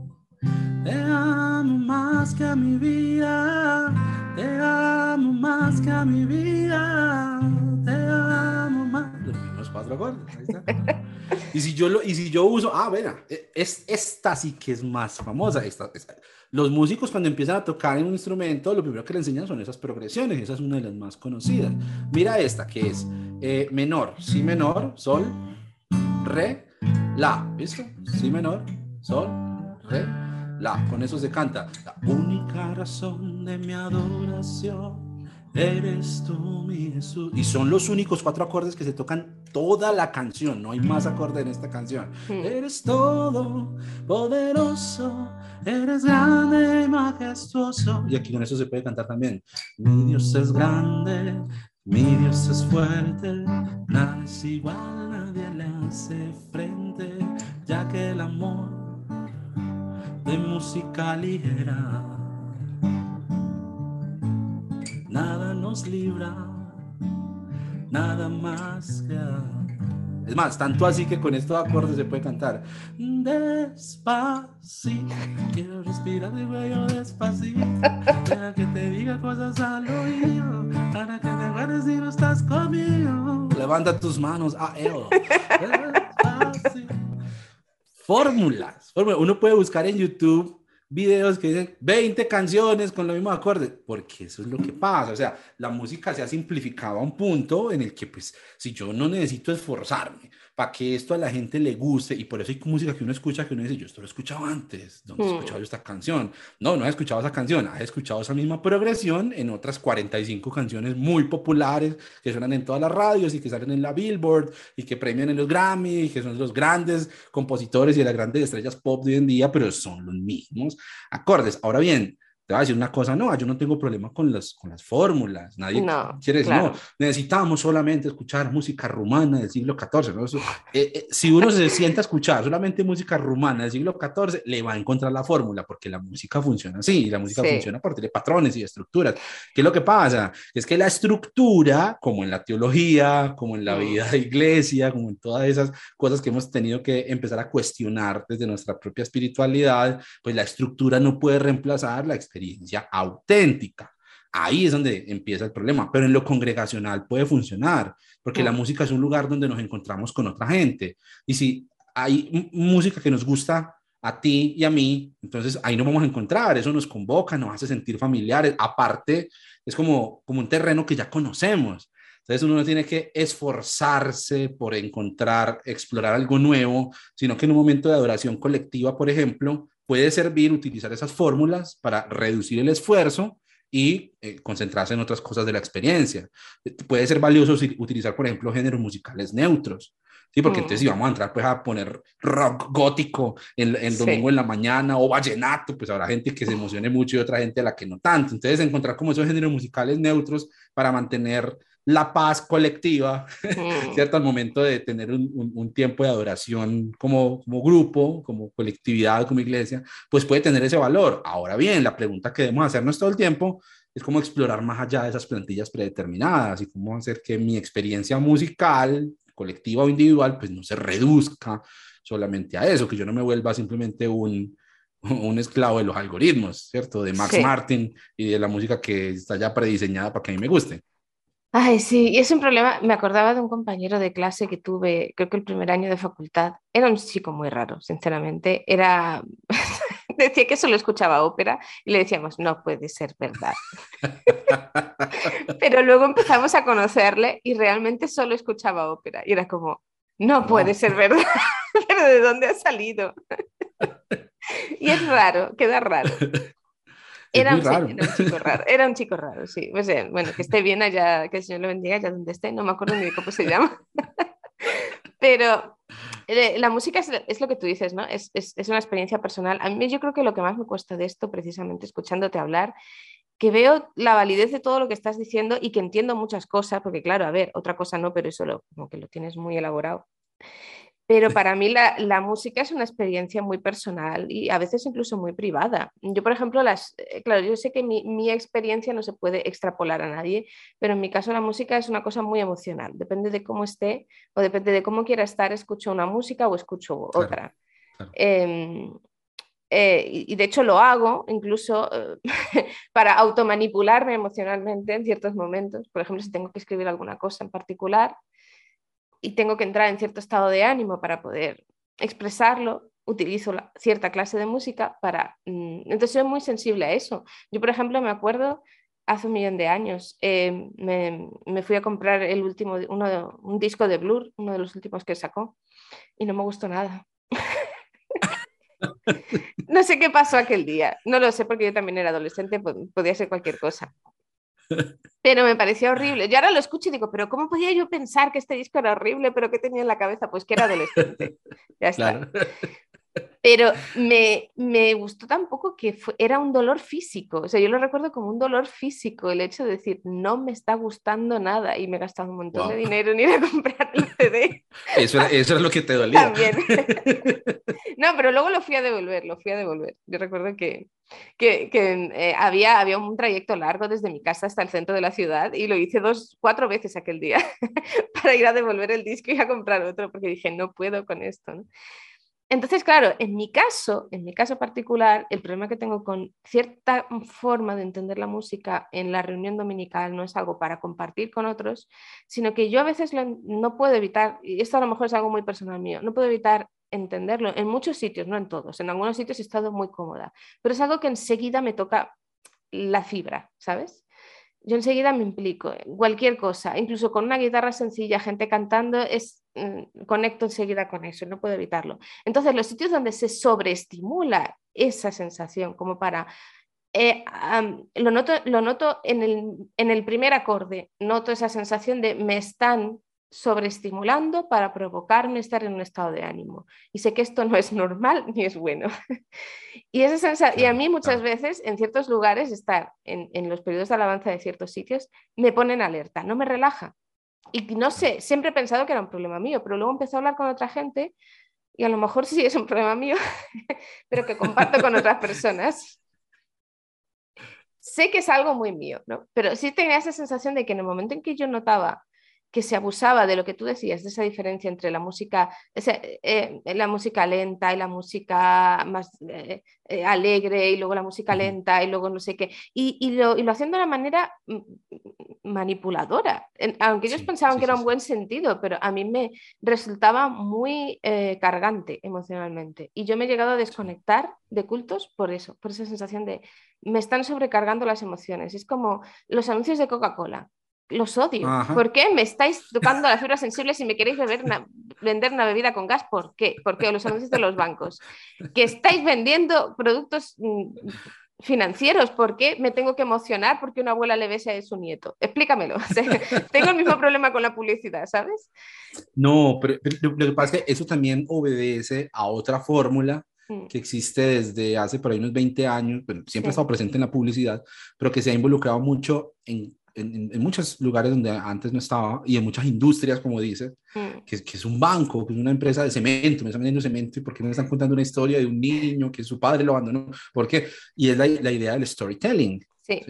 Te amo más que a mi vida, te amo más que a mi vida, te amo más. Los mismos cuatro acordes, ahí está. y, si yo lo, y si yo uso, ah, bueno, e, es, esta sí que es más famosa. Esta, esta, los músicos cuando empiezan a tocar en un instrumento, lo primero que le enseñan son esas progresiones, esa es una de las más conocidas. Mira esta, que es eh, menor, si menor, sol, re, la, ¿visto? Si menor, sol, re, la. Con eso se canta. La única razón de mi adoración Eres tú mi Jesús. Y son los únicos cuatro acordes que se tocan toda la canción. No hay más acorde en esta canción. Eres todo poderoso. Eres grande y majestuoso. Y aquí con eso se puede cantar también. Mi Dios es grande. Mi Dios es fuerte. Nada es igual. Nadie le hace frente. Ya que el amor de música ligera nada nos libra, nada más que Es más, tanto así que con estos acordes se puede cantar. Despacito, quiero respirar de cuello despacito, para que te diga cosas al oído, para que te acuerdes si no estás conmigo. Levanta tus manos a él. Fórmulas. Uno puede buscar en YouTube videos que dicen 20 canciones con los mismos acordes, porque eso es lo que pasa, o sea, la música se ha simplificado a un punto en el que pues si yo no necesito esforzarme para que esto a la gente le guste y por eso hay música que uno escucha que uno dice, yo esto lo he escuchado antes, ¿dónde he hmm. escuchado yo esta canción? No, no he escuchado esa canción, he escuchado esa misma progresión en otras 45 canciones muy populares que suenan en todas las radios y que salen en la Billboard y que premian en los Grammy y que son los grandes compositores y las grandes estrellas pop de hoy en día, pero son los mismos acordes. Ahora bien, te voy a decir una cosa, no, yo no tengo problema con las, con las fórmulas, nadie quiere decir, no, necesitamos solamente escuchar música rumana del siglo XIV, ¿no? Eh, eh, si uno se sienta a escuchar solamente música rumana del siglo XIV, le va a encontrar la fórmula, porque la música funciona así, la música funciona a partir de patrones y estructuras. ¿Qué es lo que pasa? Es que la estructura, como en la teología, como en la mm. vida de iglesia, como en todas esas cosas que hemos tenido que empezar a cuestionar desde nuestra propia espiritualidad, pues la estructura no puede reemplazar la experiencia auténtica. Ahí es donde empieza el problema, pero en lo congregacional puede funcionar, porque la música es un lugar donde nos encontramos con otra gente. Y si hay música que nos gusta a ti y a mí, entonces ahí nos vamos a encontrar, eso nos convoca, nos hace sentir familiares. Aparte, es como, como un terreno que ya conocemos. Entonces uno no tiene que esforzarse por encontrar, explorar algo nuevo, sino que en un momento de adoración colectiva, por ejemplo, puede servir utilizar esas fórmulas para reducir el esfuerzo y eh, concentrarse en otras cosas de la experiencia. Puede ser valioso utilizar, por ejemplo, géneros musicales neutros. Sí, porque entonces si vamos a entrar pues a poner rock gótico el, el domingo en la mañana o vallenato, pues habrá gente que se emocione mucho y otra gente a la que no tanto. Entonces encontrar como esos géneros musicales neutros para mantener la paz colectiva, mm. ¿cierto? Al momento de tener un, un, tiempo de adoración como, como grupo, como colectividad, como iglesia, pues puede tener ese valor. Ahora bien, la pregunta que debemos hacernos todo el tiempo es cómo explorar más allá de esas plantillas predeterminadas y cómo hacer que mi experiencia musical, colectiva o individual, pues no se reduzca solamente a eso, que yo no me vuelva simplemente un, un esclavo de los algoritmos, ¿cierto? De Max Martin y de la música que está ya prediseñada para que a mí me guste. Ay, sí, y es un problema. Me acordaba de un compañero de clase que tuve, creo que el primer año de facultad. Era un chico muy raro, sinceramente. Era. Decía que solo escuchaba ópera y le decíamos, no puede ser verdad. Pero luego empezamos a conocerle y realmente solo escuchaba ópera. Y era como, no puede ser verdad. Pero ¿de dónde ha salido? y es raro, queda raro. Era un, chico raro, era un chico raro, sí. bueno, que esté bien allá, que el Señor lo bendiga allá donde esté, no me acuerdo ni cómo se llama. Pero eh, la música es, lo que tú dices, ¿no? Es, es, es, una experiencia personal. A mí yo creo que lo que más me cuesta de esto, precisamente escuchándote hablar, que veo la validez de todo lo que estás diciendo y que entiendo muchas cosas, porque claro, a ver, otra cosa no, pero eso lo, como que lo tienes muy elaborado. Pero para mí la, la, música es una experiencia muy personal y a veces incluso muy privada. Yo, por ejemplo, las, eh, claro, yo sé que mi, mi, experiencia no se puede extrapolar a nadie, pero en mi caso la música es una cosa muy emocional. Depende de cómo esté o depende de cómo quiera estar, escucho una música o escucho otra. Em, eh, y de hecho lo hago incluso eh, para automanipularme emocionalmente en ciertos momentos. Por ejemplo, si tengo que escribir alguna cosa en particular, y tengo que entrar en cierto estado de ánimo para poder expresarlo, utilizo cierta clase de música para... Mm, entonces soy muy sensible a eso. Yo, por ejemplo, me acuerdo hace un millón de años, eh, me, fui a comprar el último, uno, un disco de Blur, uno de los últimos que sacó, y no me gustó nada. no sé qué pasó aquel día, no lo sé porque yo también era adolescente, podía ser cualquier cosa. Pero me parecía horrible. Yo ahora lo escucho y digo, pero ¿cómo podía yo pensar que este disco era horrible, pero que tenía en la cabeza? Pues que era adolescente. Ya está. Pero me, me gustó tampoco que era un dolor físico. O sea, yo lo recuerdo como un dolor físico, el hecho de decir, no me está gustando nada y me he gastado un montón de dinero en ir a comprar el CD. Eso eso lo que te dolía. También. no, pero luego lo fui a devolver, lo fui a devolver. Yo recuerdo que, que, que eh, había, había un trayecto largo desde mi casa hasta el centro de la ciudad y lo hice dos, cuatro veces aquel día para ir a devolver el disco y a comprar otro porque dije, no puedo con esto. Entonces, claro, en mi caso, en mi caso particular, el problema que tengo con cierta forma de entender la música en la reunión dominical no es algo para compartir con otros, sino que yo a veces no puedo evitar, y esto a lo mejor es algo muy personal mío, no puedo evitar entenderlo en muchos sitios, no en todos, en algunos sitios he estado muy cómoda, pero es algo que enseguida me toca la fibra, ¿sabes? yo enseguida me implico cualquier cosa, incluso con una guitarra sencilla, gente cantando, es, mm, conecto enseguida con eso, no puedo evitarlo. Entonces, los sitios donde se sobreestimula esa sensación, como para... Eh, lo noto, lo noto en, el, en el primer acorde, noto esa sensación de me están sobreestimulando para provocarme estar en un estado de ánimo. Y sé que esto no es normal ni es bueno. y, esa y a mí muchas veces en ciertos lugares estar en, en, los periodos de alabanza de ciertos sitios me ponen alerta, no me relaja. Y no sé, siempre he pensado que era un problema mío, pero luego empecé a hablar con otra gente y a lo mejor sí es un problema mío, pero que comparto con otras personas. Sé que es algo muy mío, ¿no? Pero sí tenía esa sensación de que en el momento en que yo notaba que se abusaba de lo que tú decías, de esa diferencia entre la música, eh, la música lenta y la música más eh, eh, alegre y luego la música lenta y luego no sé qué, y, lo, y lo, hacían de una manera manipuladora, aunque ellos pensaban que era un buen sentido, pero a mí me resultaba muy cargante emocionalmente. Y yo me he llegado a desconectar de cultos por eso, por esa sensación de me están sobrecargando las emociones. Es como los anuncios de Coca-Cola los odio. ¿Por qué me estáis tocando las fibras sensibles y me queréis beber vender una bebida con gas? ¿Por qué? Porque los anuncios de los bancos. Que estáis vendiendo productos mm, financieros. ¿Por qué me tengo que emocionar porque una abuela le besa a su nieto? Explícamelo. tengo el mismo problema con la publicidad, ¿sabes? No, pero, lo que pasa es que eso también obedece a otra fórmula mm. que existe desde hace por ahí unos 20 años, bueno, siempre ha estado presente en la publicidad, pero que se ha involucrado mucho en en, muchos lugares donde antes no estaba y en muchas industrias, como dices, mm. que, que, es un banco, que es una empresa de cemento, me están vendiendo cemento y por qué me están contando una historia de un niño que su padre lo abandonó, ¿por qué? Y es la, la idea del storytelling. Sí.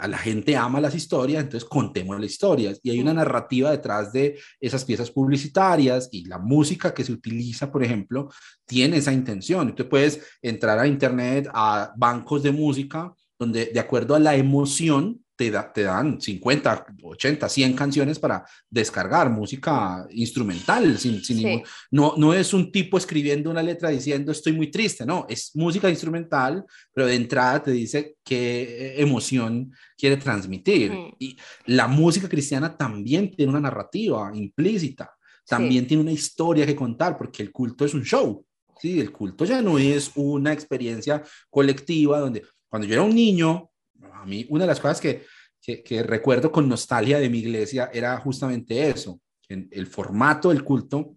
a la gente ama las historias, entonces contemos las historias. Y hay una narrativa detrás de esas piezas publicitarias y la música que se utiliza, por ejemplo, tiene esa intención. Tú puedes entrar a internet, a bancos de música, donde de acuerdo a la emoción te, te, dan 50, 80, 100 canciones para descargar música instrumental. Sin, sin no, no es un tipo escribiendo una letra diciendo estoy muy triste, no, es música instrumental, pero de entrada te dice qué emoción quiere transmitir. Mm. Y la música cristiana también tiene una narrativa implícita, también tiene una historia que contar, porque el culto es un show. Sí, el culto ya no es una experiencia colectiva donde cuando yo era un niño, a mí una de las cosas que, que, recuerdo con nostalgia de mi iglesia era justamente eso. En el formato del culto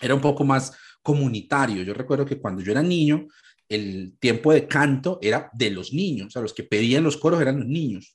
era un poco más comunitario. Yo recuerdo que cuando yo era niño, el tiempo de canto era de los niños, o sea, los que pedían los coros eran los niños.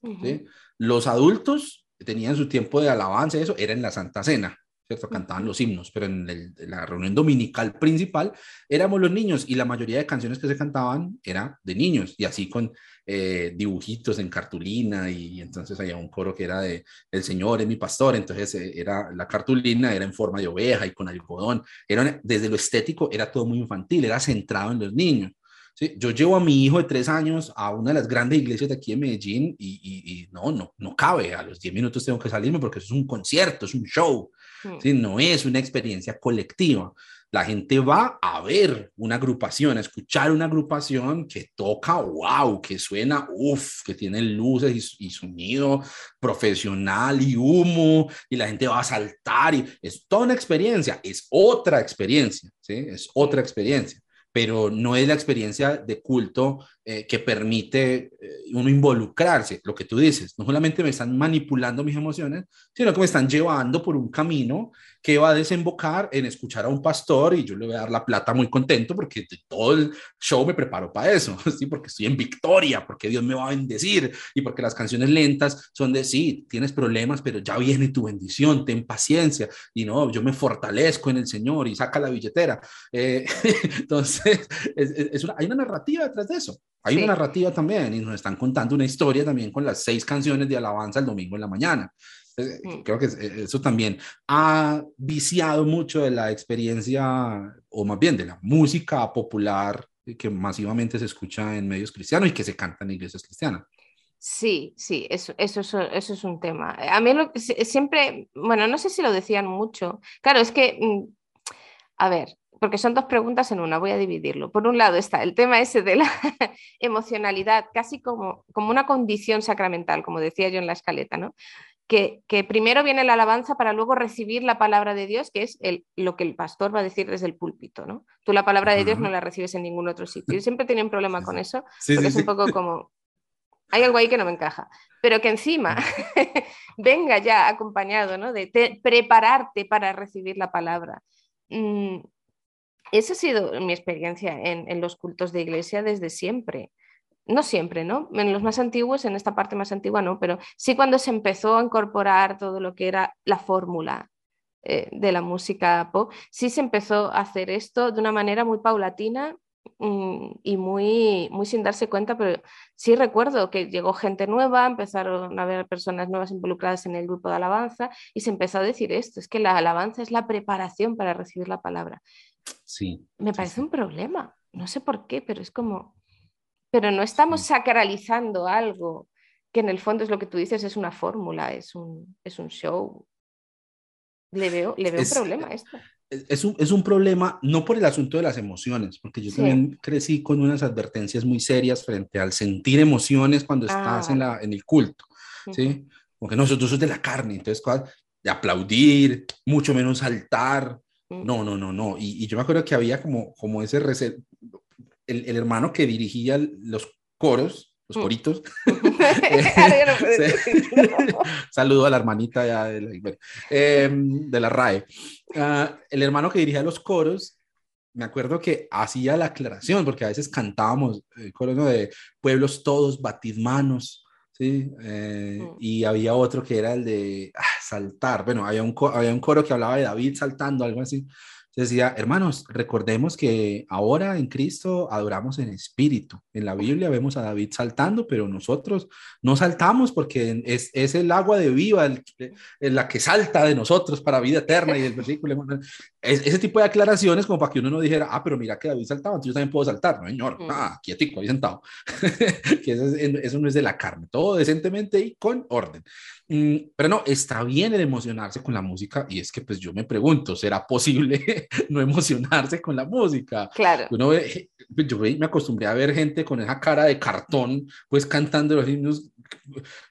Los adultos tenían su tiempo de alabanza, eso era en la Santa Cena. ¿Cierto? Cantaban los himnos, pero en, la reunión dominical principal éramos los niños y la mayoría de canciones que se cantaban era de niños y así con eh, dibujitos en cartulina y, entonces había un coro que era de El Señor es mi pastor, entonces eh, era la cartulina era en forma de oveja y con algodón, era, desde lo estético era todo muy infantil, era centrado en los niños. ¿sí? Yo llevo a mi hijo de tres años a una de las grandes iglesias de aquí en Medellín y, y no, no, no cabe, a los diez minutos tengo que salirme porque eso es un concierto, es un show. Mm. No es una experiencia colectiva. La gente va a ver una agrupación, a escuchar una agrupación que toca, wow, que suena, uff, que tiene luces y, sonido profesional y humo, y la gente va a saltar, y es toda una experiencia, es otra experiencia, ¿sí? Es otra experiencia. pero no es la experiencia de culto eh, que permite eh, uno involucrarse, lo que tú dices, no solamente me están manipulando mis emociones, sino que me están llevando por un camino que va a desembocar en escuchar a un pastor y yo le voy a dar la plata muy contento porque todo el show me preparo para eso, ¿sí? porque estoy en victoria, porque Dios me va a bendecir y porque las canciones lentas son de, sí, tienes problemas, pero ya viene tu bendición, ten paciencia y no, yo me fortalezco en el Señor y saca la billetera. Eh, entonces, es, una, hay una narrativa detrás de eso. Hay una narrativa también y nos están contando una historia también con las seis canciones de alabanza el domingo en la mañana. Mm. Creo que eh, eso también ha viciado mucho de la experiencia, o más bien de la música popular que masivamente se escucha en medios cristianos y que se canta en iglesias cristianas. Sí, sí, eso, eso, eso, es un tema. A mí lo, siempre, bueno, no sé si lo decían mucho. Claro, es que, mm, a ver, porque son dos preguntas en una, voy a dividirlo. Por un lado está el tema ese de la emocionalidad, casi como, como una condición sacramental, como decía yo en la escaleta, ¿no? que, primero viene la alabanza para luego recibir la palabra de Dios, que es el, lo que el pastor va a decir desde el púlpito, ¿no? Tú la palabra de Dios no la recibes en ningún otro sitio. Yo siempre tenía un problema con eso, porque es un poco como, hay algo ahí que no me encaja, pero que encima venga ya acompañado, ¿no? De prepararte para recibir la palabra. Mm, esa ha sido mi experiencia en, los cultos de iglesia desde siempre no siempre, ¿no? En los más antiguos, en esta parte más antigua no, pero sí cuando se empezó a incorporar todo lo que era la fórmula eh, de la música pop, sí se empezó a hacer esto de una manera muy paulatina mm, y muy, muy sin darse cuenta, pero sí recuerdo que llegó gente nueva, empezaron a haber personas nuevas involucradas en el grupo de alabanza y se empezó a decir esto, es que la alabanza es la preparación para recibir la palabra. Sí. Me parece un problema, no sé por qué, pero es como pero no estamos sacralizando algo que en el fondo es lo que tú dices, es una fórmula, es un, es un show. Le veo, le veo un problema a esto. Es un, es un, problema no por el asunto de las emociones, porque yo también crecí con unas advertencias muy serias frente al sentir emociones cuando estás en, ah. la, en el culto, ¿sí? Porque nosotros somos de la carne, entonces de aplaudir, mucho menos saltar. No, no, no, no. Y, y, yo me acuerdo que había como, como ese el, hermano que dirigía los coros, los mm. coritos. Saludo a la hermanita de, la, em, de la RAE. Ah, el hermano que dirigía los coros, me acuerdo que hacía la aclaración, porque a veces cantábamos el coro de pueblos todos, batid manos. ¿sí? Eh, mm. Y había otro que era el de ah, saltar. Bueno, había un, había un coro que hablaba de David saltando, algo así decía, hermanos, recordemos que ahora en Cristo adoramos en espíritu. En la Biblia vemos a David saltando, pero nosotros no saltamos porque es, es el agua de viva el, la que salta de nosotros para vida eterna y el versículo. Es, ese tipo de aclaraciones como para que uno no dijera, ah, pero mira que David saltaba, entonces yo también puedo saltar, no, señor, mm. ah, quietico, ahí sentado. que eso, eso no es de la carne, todo decentemente y con orden. Mm, pero no, está bien el emocionarse con la música y es que pues yo me pregunto, ¿será posible no emocionarse con la música? Claro. Uno ve, pues, yo me acostumbré a ver gente con esa cara de cartón pues cantando los himnos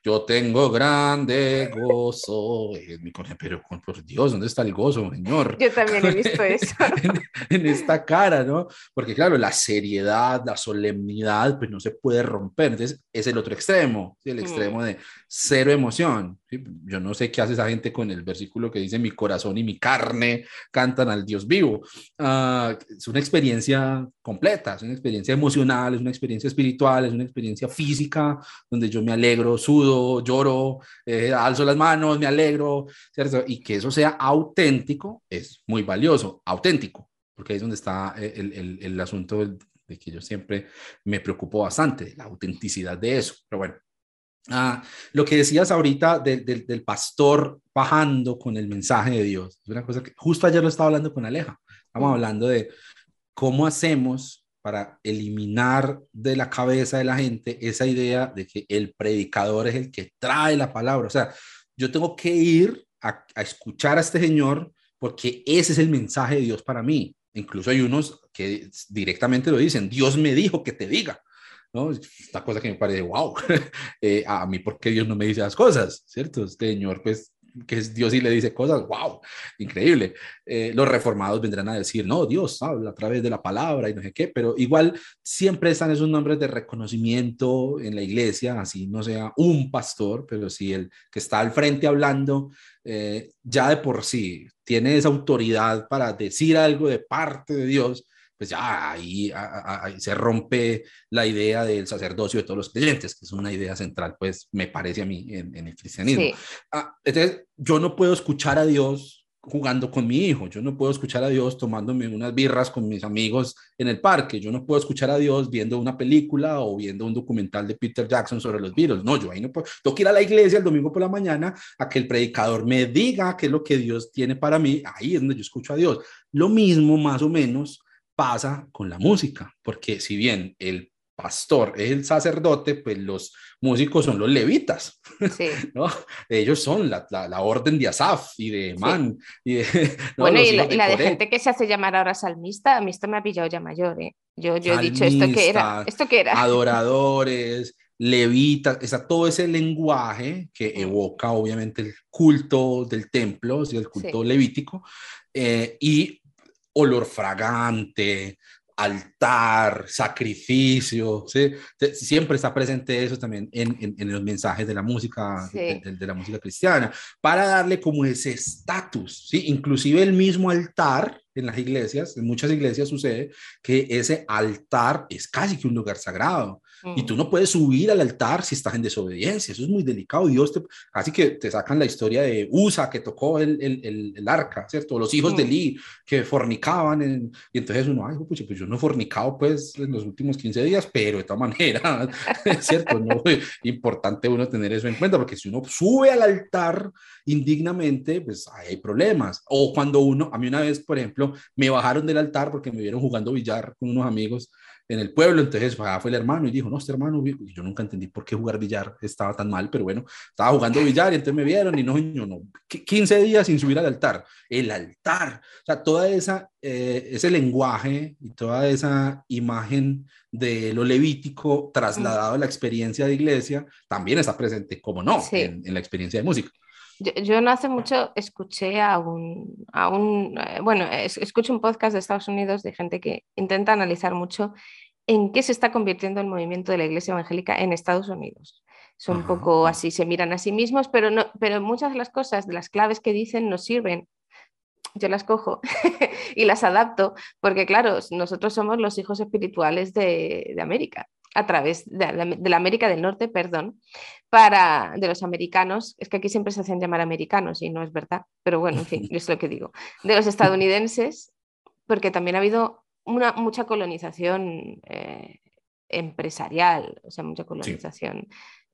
yo tengo grande gozo en pero por Dios, ¿dónde está el gozo, Señor? Yo también he visto eso. en, esta cara, ¿no? Porque claro, la seriedad, la solemnidad, pues no se puede romper. Entonces, es el otro extremo, el extremo de cero emoción. Yo no sé qué hace esa gente con el versículo que dice mi corazón y mi carne cantan al Dios vivo. Ah, es una experiencia completa, es una experiencia emocional, es una experiencia espiritual, es una experiencia física, donde yo me alegro, sudo, lloro, eh, alzo las manos, me alegro, ¿cierto? Y que eso sea auténtico es muy valioso, auténtico, porque ahí es donde está eh, el, el, asunto de que yo siempre me preocupo bastante, la autenticidad de eso. Pero bueno, ah, lo que decías ahorita del, del, del, pastor bajando con el mensaje de Dios, es una cosa que justo ayer lo estaba hablando con Aleja, estamos hablando de cómo hacemos para eliminar de la cabeza de la gente esa idea de que el predicador es el que trae la palabra. O sea, yo tengo que ir a, escuchar a este señor porque ese es el mensaje de Dios para mí. Incluso hay unos que directamente lo dicen, Dios me dijo que te diga. ¿No? Esta cosa que me parece, wow, eh, a mí, ¿por qué Dios no me dice las cosas? ¿Cierto? Este señor, pues, que es Dios y le dice cosas, wow, increíble. Eh, los reformados vendrán a decir, no, Dios habla a través de la palabra y no sé qué, pero igual siempre están esos nombres de reconocimiento en la iglesia, así no sea un pastor, pero sí el que está al frente hablando, eh, ya de por sí tiene esa autoridad para decir algo de parte de Dios pues ya ahí, se rompe la idea del sacerdocio de todos los creyentes, que es una idea central, pues me parece a mí en, el cristianismo. Ah, entonces, yo no puedo escuchar a Dios jugando con mi hijo, yo no puedo escuchar a Dios tomándome unas birras con mis amigos en el parque, yo no puedo escuchar a Dios viendo una película o viendo un documental de Peter Jackson sobre los virus, no, yo ahí no puedo, tengo que ir a la iglesia el domingo por la mañana a que el predicador me diga qué es lo que Dios tiene para mí, ahí es donde yo escucho a Dios. Lo mismo más o menos pasa con la música, porque si bien el pastor es el sacerdote, pues los músicos son los levitas, sí. ¿no? Ellos son la, la, orden de Asaf y de Man. Y bueno, y, la, de, gente que se hace llamar ahora salmista, a mí esto me ha pillado ya mayor, ¿eh? Yo, yo he dicho esto que era, esto que era. Adoradores, levitas, está todo ese lenguaje que evoca obviamente el culto del templo, el culto levítico, eh, y olor fragante, altar, sacrificio, ¿sí? siempre está presente eso también en, en, los mensajes de la música, de, de, la música cristiana, para darle como ese estatus, ¿sí? inclusive el mismo altar en las iglesias, en muchas iglesias sucede que ese altar es casi que un lugar sagrado. Y tú no puedes subir al altar si estás en desobediencia. Eso es muy delicado. Dios te, así que te sacan la historia de Usa que tocó el, el, el, arca, ¿cierto? Los hijos de Lee que fornicaban. y entonces uno, ay, pues yo no he fornicado pues en los últimos 15 días, pero de todas maneras, ¿cierto? No, importante uno tener eso en cuenta, porque si uno sube al altar indignamente, pues hay problemas. O cuando uno, a mí una vez, por ejemplo, me bajaron del altar porque me vieron jugando billar con unos amigos en el pueblo, entonces fue el hermano y dijo, no, este hermano, yo nunca entendí por qué jugar billar estaba tan mal, pero bueno, estaba jugando billar y entonces me vieron y no, yo no, 15 días sin subir al altar, el altar, o sea, toda esa, eh, ese lenguaje y toda esa imagen de lo levítico trasladado a la experiencia de iglesia también está presente, como no, en, en la experiencia de música. Yo, no hace mucho escuché a un, a un eh, bueno, escucho un podcast de Estados Unidos de gente que intenta analizar mucho en qué se está convirtiendo el movimiento de la Iglesia Evangélica en Estados Unidos. Son un poco así, se miran a sí mismos, pero, no, pero muchas de las cosas, de las claves que dicen, nos sirven. Yo las cojo y las adapto, porque claro, nosotros somos los hijos espirituales de, de América a través de la, América del Norte, perdón, para de los americanos, es que aquí siempre se hacen llamar americanos y no es verdad, pero bueno, en fin, es lo que digo, de los estadounidenses, porque también ha habido una, mucha colonización eh, empresarial, o sea, mucha colonización.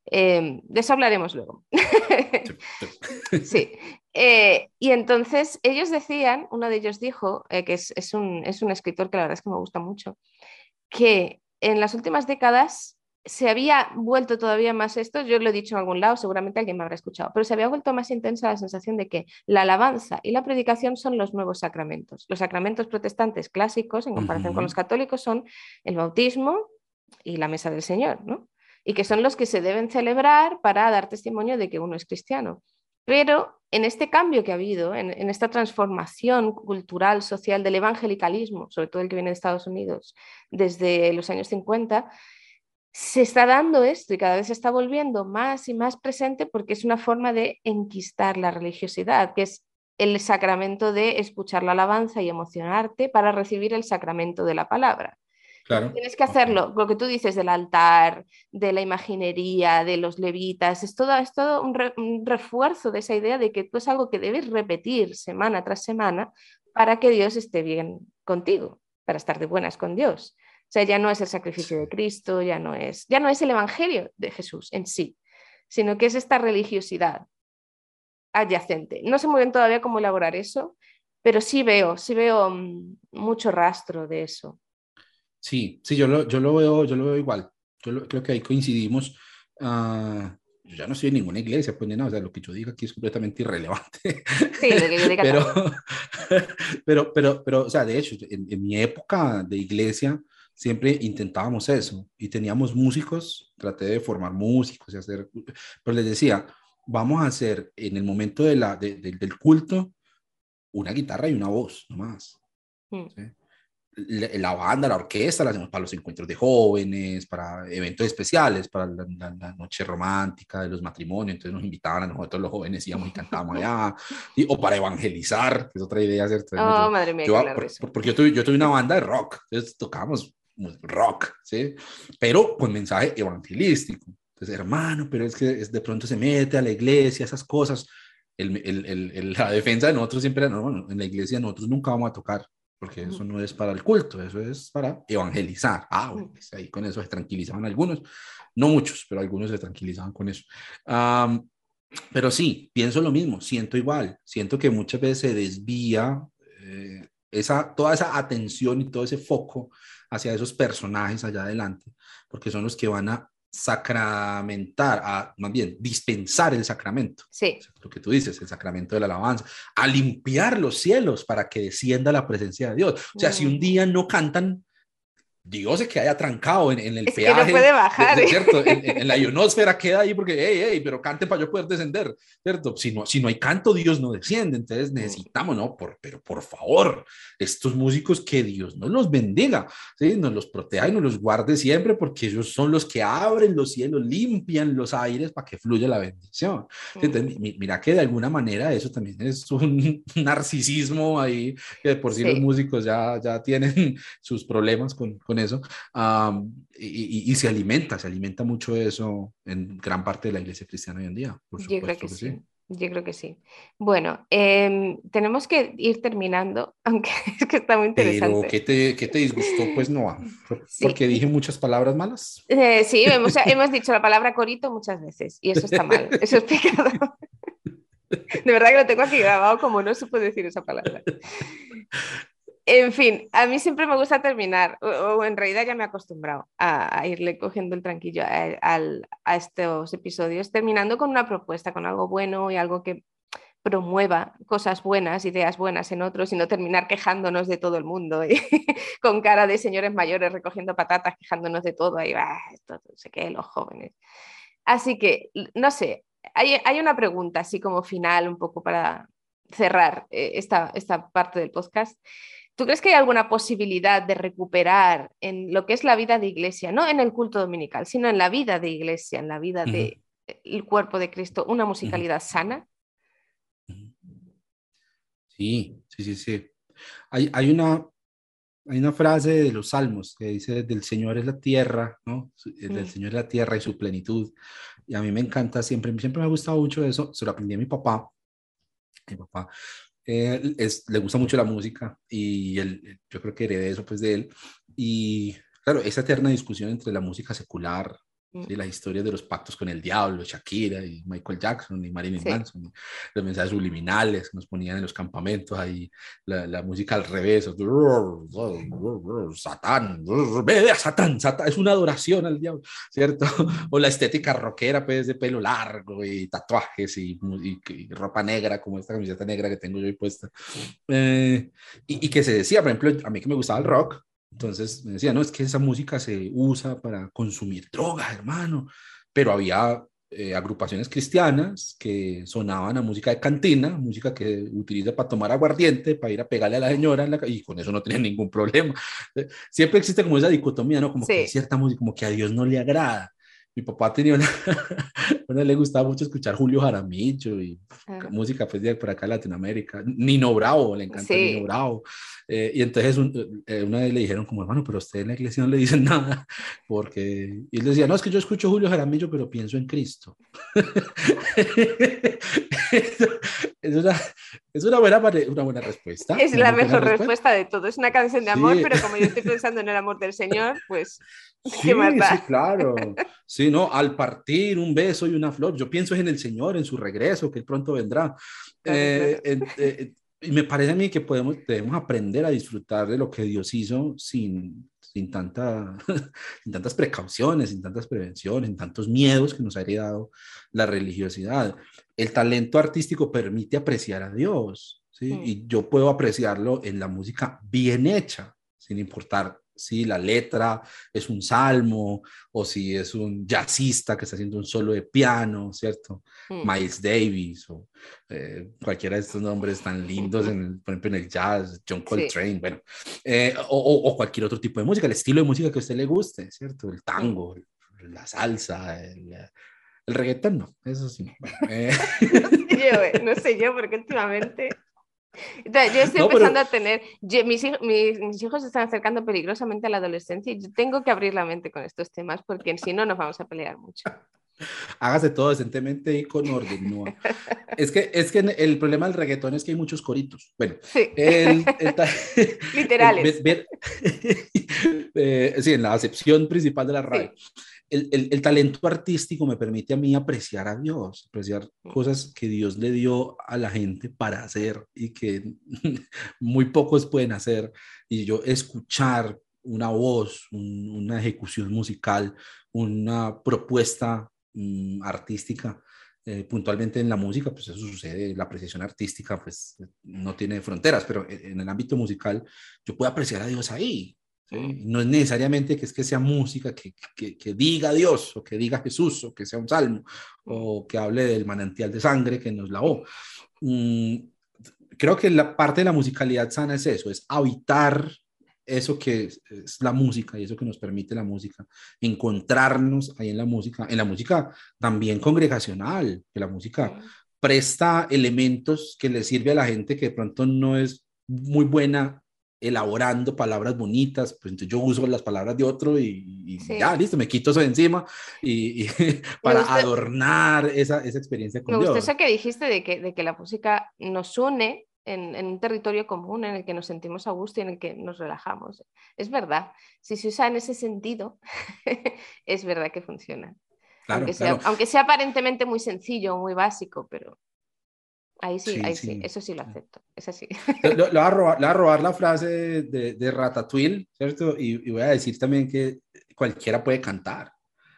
Em, de eso hablaremos luego. sí. Eh, y entonces ellos decían, uno de ellos dijo, eh, que es, es, un, es un escritor que la verdad es que me gusta mucho, que en las últimas décadas se había vuelto todavía más esto, yo lo he dicho en algún lado, seguramente alguien me habrá escuchado, pero se había vuelto más intensa la sensación de que la alabanza y la predicación son los nuevos sacramentos. Los sacramentos protestantes clásicos, en comparación con los católicos, son el bautismo y la mesa del Señor, ¿no? Y que son los que se deben celebrar para dar testimonio de que uno es cristiano. Pero en este cambio que ha habido, en, esta transformación cultural, social del evangelicalismo, sobre todo el que viene de Estados Unidos desde los años 50, se está dando esto y cada vez se está volviendo más y más presente porque es una forma de enquistar la religiosidad, que es el sacramento de escuchar la alabanza y emocionarte para recibir el sacramento de la palabra. Tienes que hacerlo, lo que tú dices del altar, de la imaginería, de los levitas, es todo, es todo un, refuerzo de esa idea de que tú es algo que debes repetir semana tras semana para que Dios esté bien contigo, para estar de buenas con Dios. O sea, ya no es el sacrificio de Cristo, ya no es, ya no es el Evangelio de Jesús en sí, sino que es esta religiosidad adyacente. No sé muy bien todavía cómo elaborar eso, pero sí veo, sí veo mm, mucho rastro de eso. Sí, sí, yo lo, yo lo, veo, yo lo veo igual. Yo creo que ahí coincidimos. Uh, yo ya no estoy en ninguna iglesia, pues nada, o sea, lo que yo diga aquí es completamente irrelevante. Sí, lo que yo diga pero, pero, pero, pero, o sea, de hecho, en, en, mi época de iglesia siempre intentábamos eso y teníamos músicos, traté de formar músicos y hacer, pero les decía, vamos a hacer en el momento de la, del culto una guitarra y una voz, nomás. Mm. La, banda, la orquesta la hacemos para los encuentros de jóvenes, para eventos especiales, para la, noche romántica de los matrimonios. Entonces nos invitaban a nosotros los jóvenes, íbamos y cantábamos allá. o para evangelizar, que es otra idea. ¿cierto? Oh, madre mía. porque yo tuve, yo tuve una banda de rock, entonces tocábamos rock, ¿sí? Pero con mensaje evangelístico. Entonces, hermano, pero es que es, de pronto se mete a la iglesia, esas cosas. El, el, el, la defensa de nosotros siempre era, no, en la iglesia nosotros nunca vamos a tocar, porque eso no es para el culto, eso es para evangelizar. Ah, bueno, pues ahí con eso se tranquilizaban algunos, no muchos, pero algunos se tranquilizaban con eso. pero sí, pienso lo mismo, siento igual, siento que muchas veces se desvía eh, esa, toda esa atención y todo ese foco hacia esos personajes allá adelante, porque son los que van a sacramentar, a más bien dispensar el sacramento. Sí. Lo que tú dices, el sacramento de la alabanza, a limpiar los cielos para que descienda la presencia de Dios. O sea, si un mm. día no cantan, Dios es que haya trancado en, en el es peaje. Que no puede bajar. ¿cierto? En, la ionosfera queda ahí porque, hey, hey, pero cante para yo poder descender, ¿cierto? Si no, si no hay canto, Dios no desciende. Entonces necesitamos, ¿no? Por, pero por favor, estos músicos que Dios nos los bendiga, ¿sí? Nos los proteja y nos los guarde siempre porque ellos son los que abren los cielos, limpian los aires para que fluya la bendición. Entonces, mira que de alguna manera eso también es un narcisismo ahí, que por sí, los músicos ya, ya tienen sus problemas con con eso. y, se alimenta, se alimenta mucho eso en gran parte de la iglesia cristiana hoy en día. Por Yo creo que, sí. Yo creo que sí. Bueno, em, tenemos que ir terminando, aunque es que está muy interesante. Pero, ¿qué te, qué te disgustó? Pues no, porque dije muchas palabras malas. Eh, sí, hemos, hemos dicho la palabra corito muchas veces y eso está mal, eso es pecado. De verdad que lo tengo aquí grabado como no supo decir esa palabra. En fin, a mí siempre me gusta terminar, o, en realidad ya me he acostumbrado a, irle cogiendo el tranquillo a, estos episodios, terminando con una propuesta, con algo bueno y algo que promueva cosas buenas, ideas buenas en otros y no terminar quejándonos de todo el mundo con cara de señores mayores recogiendo patatas, quejándonos de todo y ah, esto no sé qué, los jóvenes. Así que, no sé, hay, hay, una pregunta así como final un poco para cerrar eh, esta, esta parte del podcast. ¿Tú crees que hay alguna posibilidad de recuperar en lo que es la vida de iglesia, no en el culto dominical, sino en la vida de iglesia, en la vida del cuerpo de Cristo, una musicalidad sana? Sí, sí, sí, sí. Hay, hay, una, hay una frase de los salmos que dice, del Señor es la tierra, ¿no? Del mm. Señor es la tierra y su plenitud. Y a mí me encanta siempre, siempre me ha gustado mucho eso, se lo aprendí a mi papá. Mi papá es, le gusta mucho la música y yo creo que heredé eso pues de él. Y claro, esa eterna discusión entre la música secular y las historias de los pactos con el diablo, Shakira y Michael Jackson y Marilyn Manson, los mensajes subliminales que nos ponían en los campamentos, ahí la, música al revés, Satán, Satán, Satán, es una adoración al diablo, ¿cierto? O la estética rockera, pues de pelo largo y tatuajes y, ropa negra, como esta camiseta negra que tengo yo ahí puesta. Eh, y, y que se decía, por ejemplo, a mí que me gustaba el rock, entonces me decía, no, es que esa música se usa para consumir drogas, hermano. Pero había eh, agrupaciones cristianas que sonaban a música de cantina, música que utiliza para tomar aguardiente, para ir a pegarle a la señora, y con eso no tienen ningún problema. Siempre existe como esa dicotomía, ¿no? Como que cierta música, como que a Dios no le agrada mi papá tenía una, bueno, le gustaba mucho escuchar Julio Jaramillo y ah. música pues de por acá en Latinoamérica. Nino Bravo, le encanta Nino Bravo. Eh, y entonces eh, una vez le dijeron como, hermano, pero usted en la iglesia no le dicen nada, porque, y él decía, no, es que yo escucho Julio Jaramillo, pero pienso en Cristo. es, una, es una, buena, una buena respuesta. Es la mejor respuesta. de todo. Es una canción de amor, pero como yo estoy pensando en el amor del Señor, pues, ¿qué más Sí, claro. Sí, ¿no? Al partir un beso y una flor, yo pienso en el Señor, en su regreso, que pronto vendrá. Eh, eh, y me parece a mí que podemos, debemos aprender a disfrutar de lo que Dios hizo sin, sin, tanta, sin tantas precauciones, sin tantas prevenciones, sin tantos miedos que nos ha heredado la religiosidad. El talento artístico permite apreciar a Dios, ¿sí? Y yo puedo apreciarlo en la música bien hecha, sin importar si la letra es un salmo o si es un jazzista que está haciendo un solo de piano, ¿cierto? Mm. Miles Davis o eh, cualquiera de estos nombres tan lindos, en por ejemplo, en el jazz, John Coltrane, bueno, eh, o, cualquier otro tipo de música, el estilo de música que a usted le guste, ¿cierto? El tango, la salsa, el, el reggaetón, no, eso sí. Eh. no, sé yo, no sé yo, porque últimamente yo estoy empezando a tener, mis, mis, hijos se están acercando peligrosamente a la adolescencia y yo tengo que abrir la mente con estos temas porque si no nos vamos a pelear mucho. Hágase todo decentemente y con orden. ¿no? es, que, es que el problema del reggaetón es que hay muchos coritos. Bueno, sí. literales. Eh, sí, en la acepción principal de la radio el, talento artístico me permite a mí apreciar a Dios, apreciar mm. cosas que Dios le dio a la gente para hacer y que muy pocos pueden hacer. Y yo escuchar una voz, una ejecución musical, una propuesta mm, artística, eh, puntualmente en la música, pues eso sucede, la apreciación artística pues no tiene fronteras, pero en el ámbito musical yo puedo apreciar a Dios ahí, no es necesariamente que es que sea música que, que, diga Dios o que diga Jesús o que sea un salmo o que hable del manantial de sangre que nos lavó. Mm, creo que la parte de la musicalidad sana es eso, es habitar eso que es, la música y eso que nos permite la música, encontrarnos ahí en la música, en la música también congregacional, que la música presta elementos que le sirve a la gente que de pronto no es muy buena elaborando palabras bonitas, pues entonces yo uso las palabras de otro y, ya, listo, me quito eso de encima y, para adornar esa, esa, experiencia con me Dios. Me gustó eso que dijiste de que, de que la música nos une en, en, un territorio común en el que nos sentimos a gusto y en el que nos relajamos. Es verdad, si se usa en ese sentido, es verdad que funciona. aunque, sea, aunque sea aparentemente muy sencillo, muy básico, pero Ahí sí, ahí sí. eso sí lo acepto, es así. Le, voy a robar, la frase de, de Ratatouille, ¿cierto? Y, voy a decir también que cualquiera puede cantar.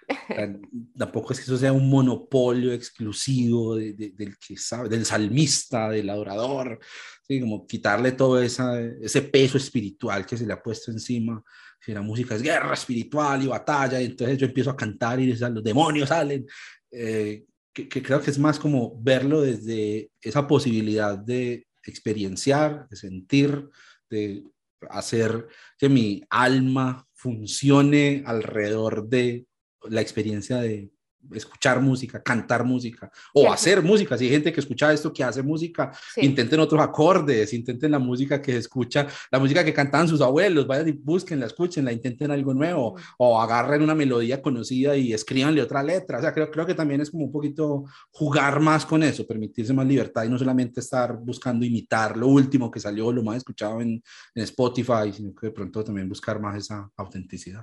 tampoco es que eso sea un monopolio exclusivo del que sabe, del salmista, del adorador, ¿sí? como quitarle todo esa, ese peso espiritual que se le ha puesto encima. Si la música es guerra espiritual y batalla, y entonces yo empiezo a cantar y los demonios salen. Eh, que, creo que es más como verlo desde esa posibilidad de experienciar, de sentir, de hacer que mi alma funcione alrededor de la experiencia de, escuchar música, cantar música o hacer música. Si hay gente que escucha esto, que hace música, intenten otros acordes, intenten la música que escucha, la música que cantaban sus abuelos, vayan y busquenla, escúchenla, intenten algo nuevo o agarren una melodía conocida y escríbanle otra letra. O sea, creo, creo que también es como un poquito jugar más con eso, permitirse más libertad y no solamente estar buscando imitar lo último que salió, lo más escuchado en, en Spotify, sino que de pronto también buscar más esa autenticidad.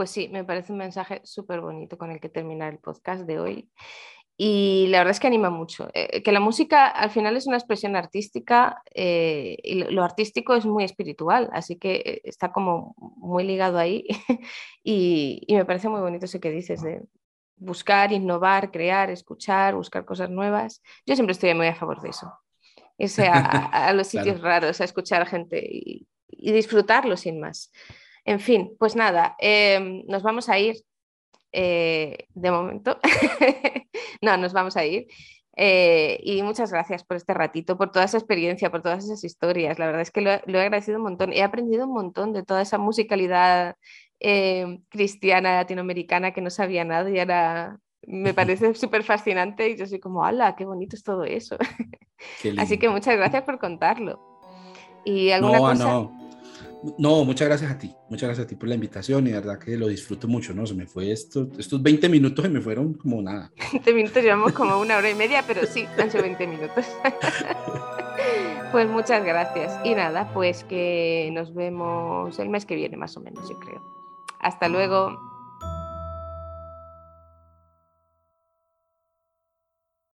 Pues sí, me parece un mensaje súper bonito con el que terminar el podcast de hoy. Y la verdad es que anima mucho. Eh, que la música al final es una expresión artística eh, y lo, artístico es muy espiritual, así que eh, está como muy ligado ahí. y, me parece muy bonito eso que dices de buscar, innovar, crear, escuchar, buscar cosas nuevas. Yo siempre estoy muy a favor de eso. Irse a, los sitios raros, a escuchar a gente y, y disfrutarlo sin más. En fin, pues nada, em, nos vamos a ir eh, de momento. no, nos vamos a ir. Eh, y muchas gracias por este ratito, por toda esa experiencia, por todas esas historias. La verdad es que lo, he agradecido un montón. He aprendido un montón de toda esa musicalidad em, cristiana latinoamericana que no sabía nada y ahora me parece súper fascinante y yo soy como, ¡hala! ¡Qué bonito es todo eso! Así que muchas gracias por contarlo. ¿Y alguna cosa? No, muchas gracias a ti, muchas gracias a ti por la invitación y de verdad que lo disfruto mucho, ¿no? Se me fue esto, estos 20 minutos se me fueron como nada. 20 minutos llevamos como una hora y media, pero sí, han sido 20 minutos. pues muchas gracias. Y nada, pues que nos vemos el mes que viene más o menos, yo creo. Hasta luego.